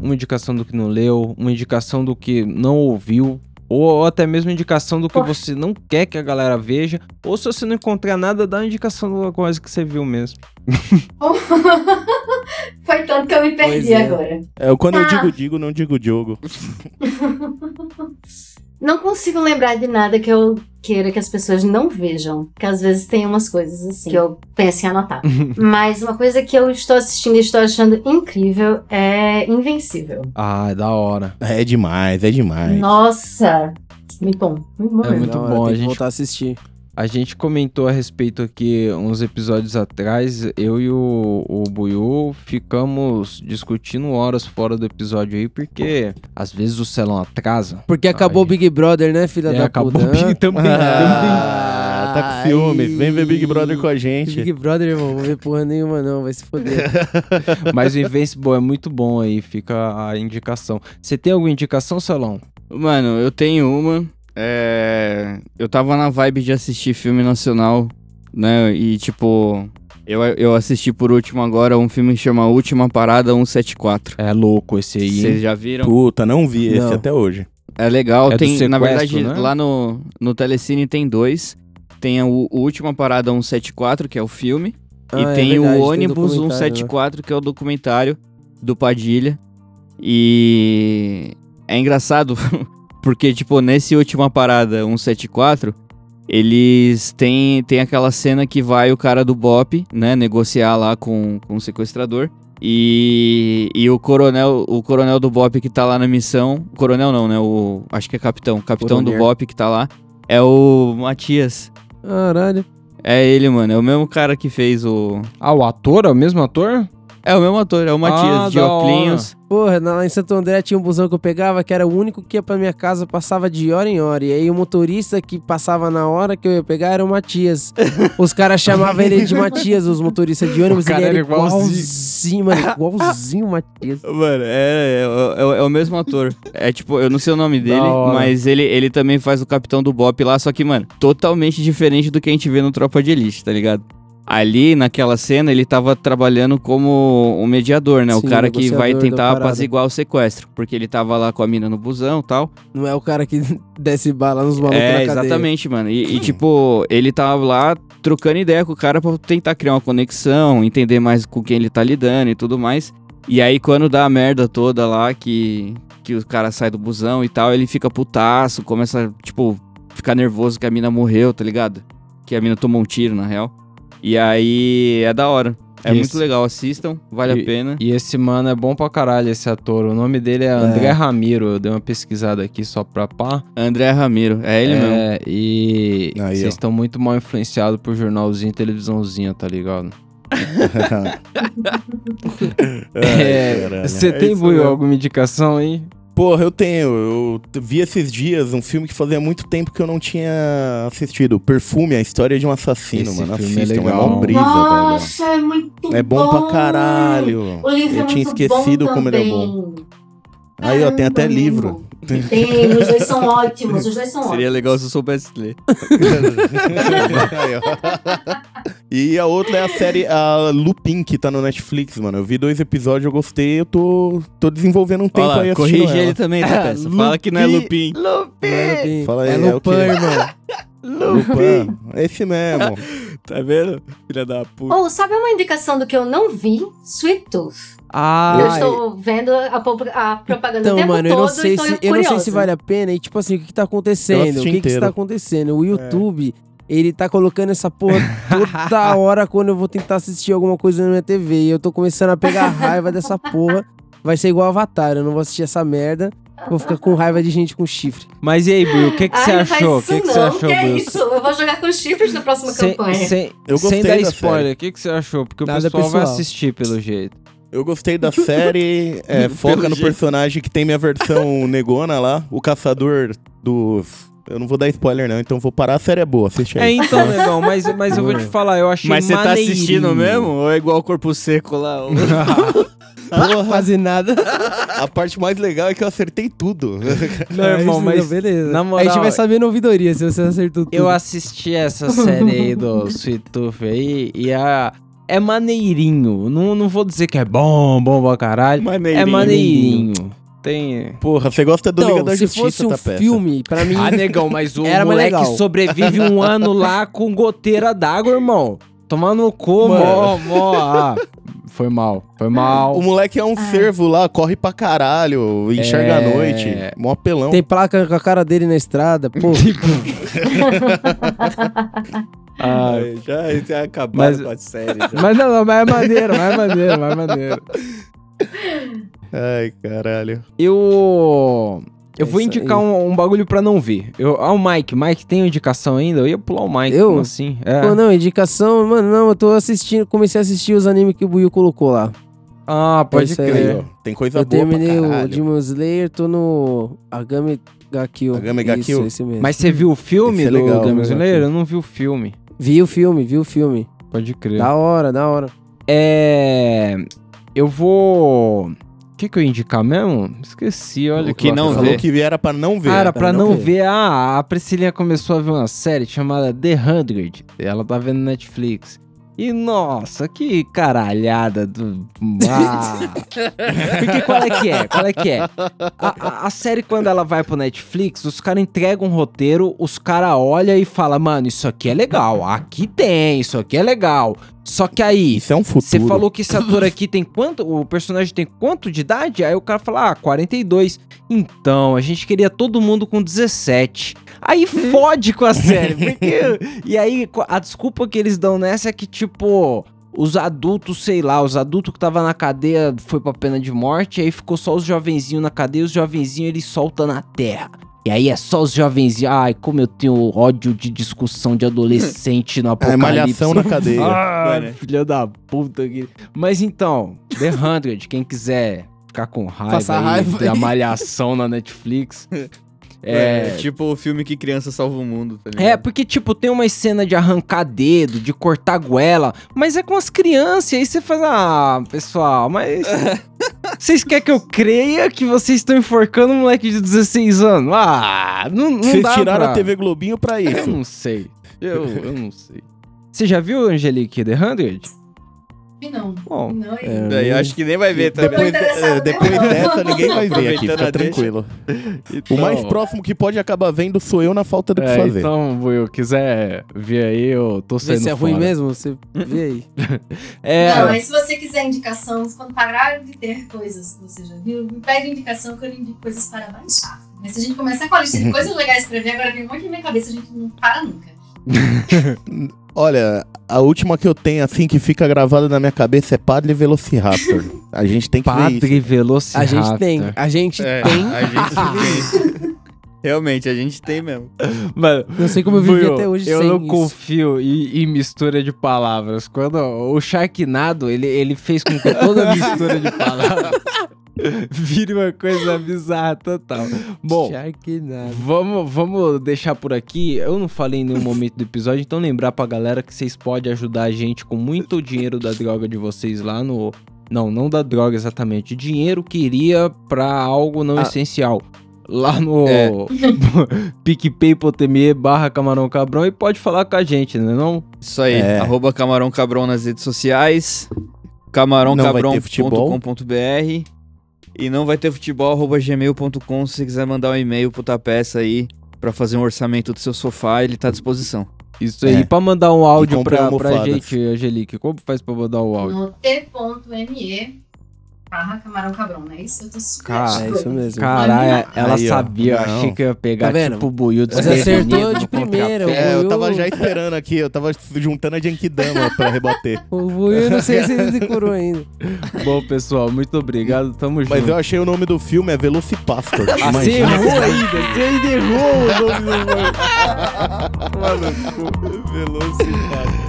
Uma indicação do que não leu, uma indicação do que não ouviu, ou até mesmo indicação do que você não quer que a galera veja, ou se você não encontrar nada, dá uma indicação uma coisa que você viu mesmo. [laughs] Foi tanto que eu me perdi é. agora. É, quando eu Ah. digo digo, não digo jogo. [laughs] Não consigo lembrar de nada que eu queira que as pessoas não vejam. Porque às vezes tem umas coisas assim que eu penso em anotar. [laughs] Mas uma coisa que eu estou assistindo e estou achando incrível é Invencível. Ah, é da hora. É demais, é demais. Nossa! Muito bom. Muito bom É mesmo. muito bom, a gente- voltar a assistir. A gente comentou a respeito aqui uns episódios atrás, eu e o, o Buiu ficamos discutindo horas fora do episódio aí, porque às vezes o Celão atrasa. Porque acabou o. Big Brother, né, filha É, da acabou puta? o Big [laughs] também, Ah, tá com ciúmes. Vem ver Big Brother com a também. gente. Big Brother, irmão, não vou ver porra nenhuma não, vai se foder. também. [laughs] Mas o Invincible é muito bom aí, fica a indicação. Você tem alguma indicação, Celão? Mano, eu tenho uma. É... Eu tava na vibe de assistir filme nacional, né? E tipo. Eu, eu assisti por último agora um filme que chama Última Parada 174. É louco esse aí. Vocês já viram? Puta, não vi esse Não. até hoje. É legal. É do tem, na verdade, né? lá no, no Telecine tem dois. Tem o, o Última Parada 174, que é o filme. Ah, e é tem verdade, o tem ônibus né? 174, que é o documentário do Padilha. E é engraçado, [laughs] porque, tipo, nesse última parada 174, eles têm, tem aquela cena que vai o cara do BOP, né, negociar lá com, com o sequestrador. E, e o coronel o coronel do BOP que tá lá na missão. Coronel não, né? O, acho que é capitão. Capitão do. BOP que tá lá. É o Matias. Caralho. É ele, mano. É o mesmo cara que fez o. Ah, o ator é o mesmo ator? É o mesmo ator, é o Matias, Ah, de Oclinhos. Porra, lá em Santo André tinha um busão que eu pegava que era o único que ia pra minha casa, passava de hora em hora. E aí o motorista que passava na hora que eu ia pegar era o Matias. [laughs] Os caras chamavam ele de Matias, os motoristas de ônibus. O cara ele era igualzinho. igualzinho, mano, igualzinho o Matias. [laughs] Mano, é, é, é- é o mesmo ator. É tipo, eu não sei o nome dele, mas ele, ele também faz o capitão do Bop lá, só que, mano, totalmente diferente do que a gente vê no Tropa de Elite, tá ligado? Ali, naquela cena, ele tava trabalhando como um mediador, né? o Sim, cara que vai tentar apaziguar o sequestro. Porque ele tava lá com a mina no busão e tal. Não é o cara que [laughs] desce bala nos malucos É, na cadeia. exatamente, mano. E, e, tipo, ele tava lá trocando ideia com o cara pra tentar criar uma conexão, entender mais com quem ele tá lidando e tudo mais. E aí, quando dá a merda toda lá, que, que o cara sai do busão e tal, ele fica putaço, começa, tipo, ficar nervoso que a mina morreu, tá ligado? Que a mina tomou um tiro, na real. E aí, é da hora. É Esse- muito legal, assistam, vale a pena. E esse mano é bom pra caralho, esse ator. O nome dele é André Ramiro. Eu dei uma pesquisada aqui só pra pá. André Ramiro, é ele mesmo. é, E Aí, ó. vocês estão muito mal influenciados por jornalzinho e televisãozinha, tá ligado? [laughs] É. Você É tem, Buiu, mesmo. alguma indicação aí? Porra, eu tenho. Eu vi esses dias um filme que fazia muito tempo que eu não tinha assistido. Perfume, a história de um assassino, Esse mano. filme é Assistam, é, legal. mó brisa, velho. Nossa, é muito É bom pra caralho. O livro eu é tinha muito esquecido bom como ele é bom. Aí, ó, tem até livro. Tem, os dois são ótimos, os dois são Seria ótimos. legal se eu soubesse ler. Aí, [laughs] e a outra é a série a Lupin, que tá no Netflix, mano. Eu vi dois episódios, eu gostei, eu tô, tô desenvolvendo um tempo Olha aí assistindo corrige ela. ele também, tá, peça. [laughs] Fala que não é Lupin. Não é Lupin. Fala aí, é é o Lupin, irmão. Lupin. Esse mesmo. [laughs] Tá vendo? Filha da puta. Ou sabe uma indicação do que eu não vi? Sweet Tooth. Ah, eu estou vendo a, a propaganda Então, o tempo mano, eu não sei e se eu não sei se vale a pena e tipo assim, o que, que tá acontecendo? O que que está acontecendo? O YouTube, ele tá colocando essa porra toda [laughs] hora quando eu vou tentar assistir alguma coisa na minha TV e eu tô começando a pegar raiva dessa porra. Vai ser igual Avatar, eu não vou assistir essa merda. Vou ficar com raiva de gente com chifre. Mas e aí, Buiu, o que, que Ai, você não faz achou? O isso que, que você não. achou, que é isso? Eu vou jogar com chifres na próxima Sem, campanha. sem, Eu sem gostei dar da spoiler, série. o que, que você achou? Porque o Nada pessoal vai pessoal. assistir pelo jeito. Eu gostei da série. [laughs] é, foca no jeito. personagem que tem minha versão negona lá, o caçador dos. Eu não vou dar spoiler, não, então vou parar. A série é boa, assiste É, aí. então, negão, mas, mas eu vou te falar, eu achei Mas você tá maneirinho. assistindo mesmo? Ou é igual o Corpo Seco lá? [laughs] Porra, Quase nada. a parte mais legal é que eu acertei tudo. Não, [laughs] Ah, irmão, mas beleza. na a gente moral, vai saber na ouvidoria se você acertou tudo. eu assisti essa série aí do [laughs] Sweet Tooth aí e a... É maneirinho. Não, não vou dizer que é bom, bom pra caralho. Maneirinho. É maneirinho. Tem... Porra, você gosta do Liga Então, da se Justiça, fosse um tá peça? filme, pra mim... Ah, negão, mas o [laughs] Era moleque legal. sobrevive um ano lá com goteira d'água, irmão. Tomando no cu, Mano. mó, [laughs] mó. Ah, foi mal, foi mal. O moleque é um servo lá, corre pra caralho, enxerga É. à noite. Mó apelão. Tem placa com a cara dele na estrada, pô. [laughs] Ah, já, já acabaram Mas- com a série. já. mas não, não, mas é maneiro, mas é maneiro, mas é maneiro. Ai, caralho. Eu. Eu É vou indicar um, um bagulho pra não ver. Eu, ah, o Mike. Mike, tem indicação ainda? Eu ia pular o Mike. Eu? Como assim? É. Pô, não, indicação, mano, não, eu tô assistindo, comecei a assistir os animes que o Buiu colocou lá. Ah, pode aí. crer. Aí, tem coisa eu boa terminei pra o. Demon Slayer, tô no Agame ga Kill. Agame ga Isso, esse mesmo. Mas você viu o filme Esse é do legal, Demon Slayer? Eu não vi o filme. Vi o filme, vi o filme. Pode crer. Da hora, da hora. É. Eu vou. O que, que eu ia indicar mesmo? Esqueci, olha O que não lasca. vê. Falou que era pra não ver. Ah, era pra não, não ver. Ah, a Priscilinha começou a ver uma série chamada The Hundred. Ela tá vendo Netflix. E nossa, que caralhada do. Ah. [laughs] Porque qual é que é? Qual é que é? A, a- a série, quando ela vai pro Netflix, os caras entregam um roteiro, os caras olham e falam, mano, isso aqui é legal, aqui tem, isso aqui é legal. Só que aí, Isso é um futuro. você falou que esse ator aqui tem quanto? O personagem tem quanto de idade? Aí o cara fala, ah, 42. Então, a gente queria todo mundo com 17. Aí [laughs] fode com a série. Porque... e aí, a desculpa que eles dão nessa é que, tipo, os adultos, sei lá, os adultos que tava na cadeia foi pra pena de morte, aí ficou só os jovenzinhos na cadeia e os jovenzinhos eles soltam na terra. E aí é só os jovenzinhos. Ai, como eu tenho ódio de discussão de adolescente no [laughs] É apocalipse. malhação na cadeia. [laughs] Ah, filha da puta. que- Mas então, The Hundred, quem quiser ficar com raiva, Passar aí, raiva a malhação na Netflix. [laughs] É, É, tipo o filme que criança salva o mundo, tá ligado? é, porque, tipo, tem uma cena de arrancar dedo, de cortar goela, mas é com as crianças, e aí você faz, ah, pessoal, mas... Vocês querem que eu creia que vocês estão enforcando um moleque de 16 anos? Ah, não, não Vocês tiraram pra... a TV Globinho pra isso. Eu não sei. Eu, eu não sei. Você já viu Angelique The 100? Não. Bom, Não, É. Daí acho que nem vai ver também. Depois- Depois, é, depois dessa, ninguém vai ver aqui, fica tranquilo. O mais Então- próximo que pode acabar vendo sou eu na falta do que É, fazer. então, Will, quiser ver aí, eu tô Vê saindo se é ruim mesmo, você vê aí. [laughs] É, Não, mas se você quiser indicação, quando parar de ter coisas que você já viu, me pede indicação que eu indico coisas para baixar. Mas se a gente começar com a lista de coisas legais pra ver, agora vem um monte na minha cabeça, a gente não para nunca. [laughs] Olha, a última que eu tenho, assim, que fica gravada na minha cabeça é Padre Velociraptor. A gente tem que ver isso. Padre Velociraptor. A gente tem, a gente É, tem. a gente [laughs] tem. Realmente, a gente tem mesmo. Mano, Não sei como eu vivi até hoje eu sem não isso. confio em, em mistura de palavras. Quando o Sharknado, ele, ele fez com que toda mistura de [laughs] palavras [laughs] vire uma coisa bizarra total. Bom, Sharknado. Vamos, vamos deixar por aqui. Eu não falei em nenhum [laughs] momento do episódio, então lembrar pra galera que vocês podem ajudar a gente com muito dinheiro da droga de vocês lá no. Não, não da droga exatamente. Dinheiro que iria pra algo não Ah. essencial. Lá no É. [laughs] PicPay.me barra Camarão Cabrão e pode falar com a gente, né não? Isso aí, É. arroba Camarão Cabrão nas redes sociais, camarãocabrão.com.br e não vai ter futebol, arroba gmail.com se você quiser mandar um e-mail pro Tapeça aí pra fazer um orçamento do seu sofá, ele tá à disposição. Isso aí, É. pra mandar um áudio pra, pra gente, Angelique. Como faz pra mandar o áudio? No t.me barra camarão cabrão, não é isso? Eu tô super Cara, É isso mesmo. Caralho, ela Aí, ó. sabia, eu Não. achei que eu ia pegar Tá vendo? tipo o buiu Você acertou de primeira. É, eu tava já esperando aqui, eu tava juntando a Genkidama pra rebater. [laughs] O eu não sei se ele decorou ainda. Bom, pessoal, muito obrigado, tamo junto. Mas eu achei o nome do filme é Velocipastor. [laughs] Ah, você Imagina. errou ainda, você ainda errou o nome do [laughs] Velocipastor. Velocipastor.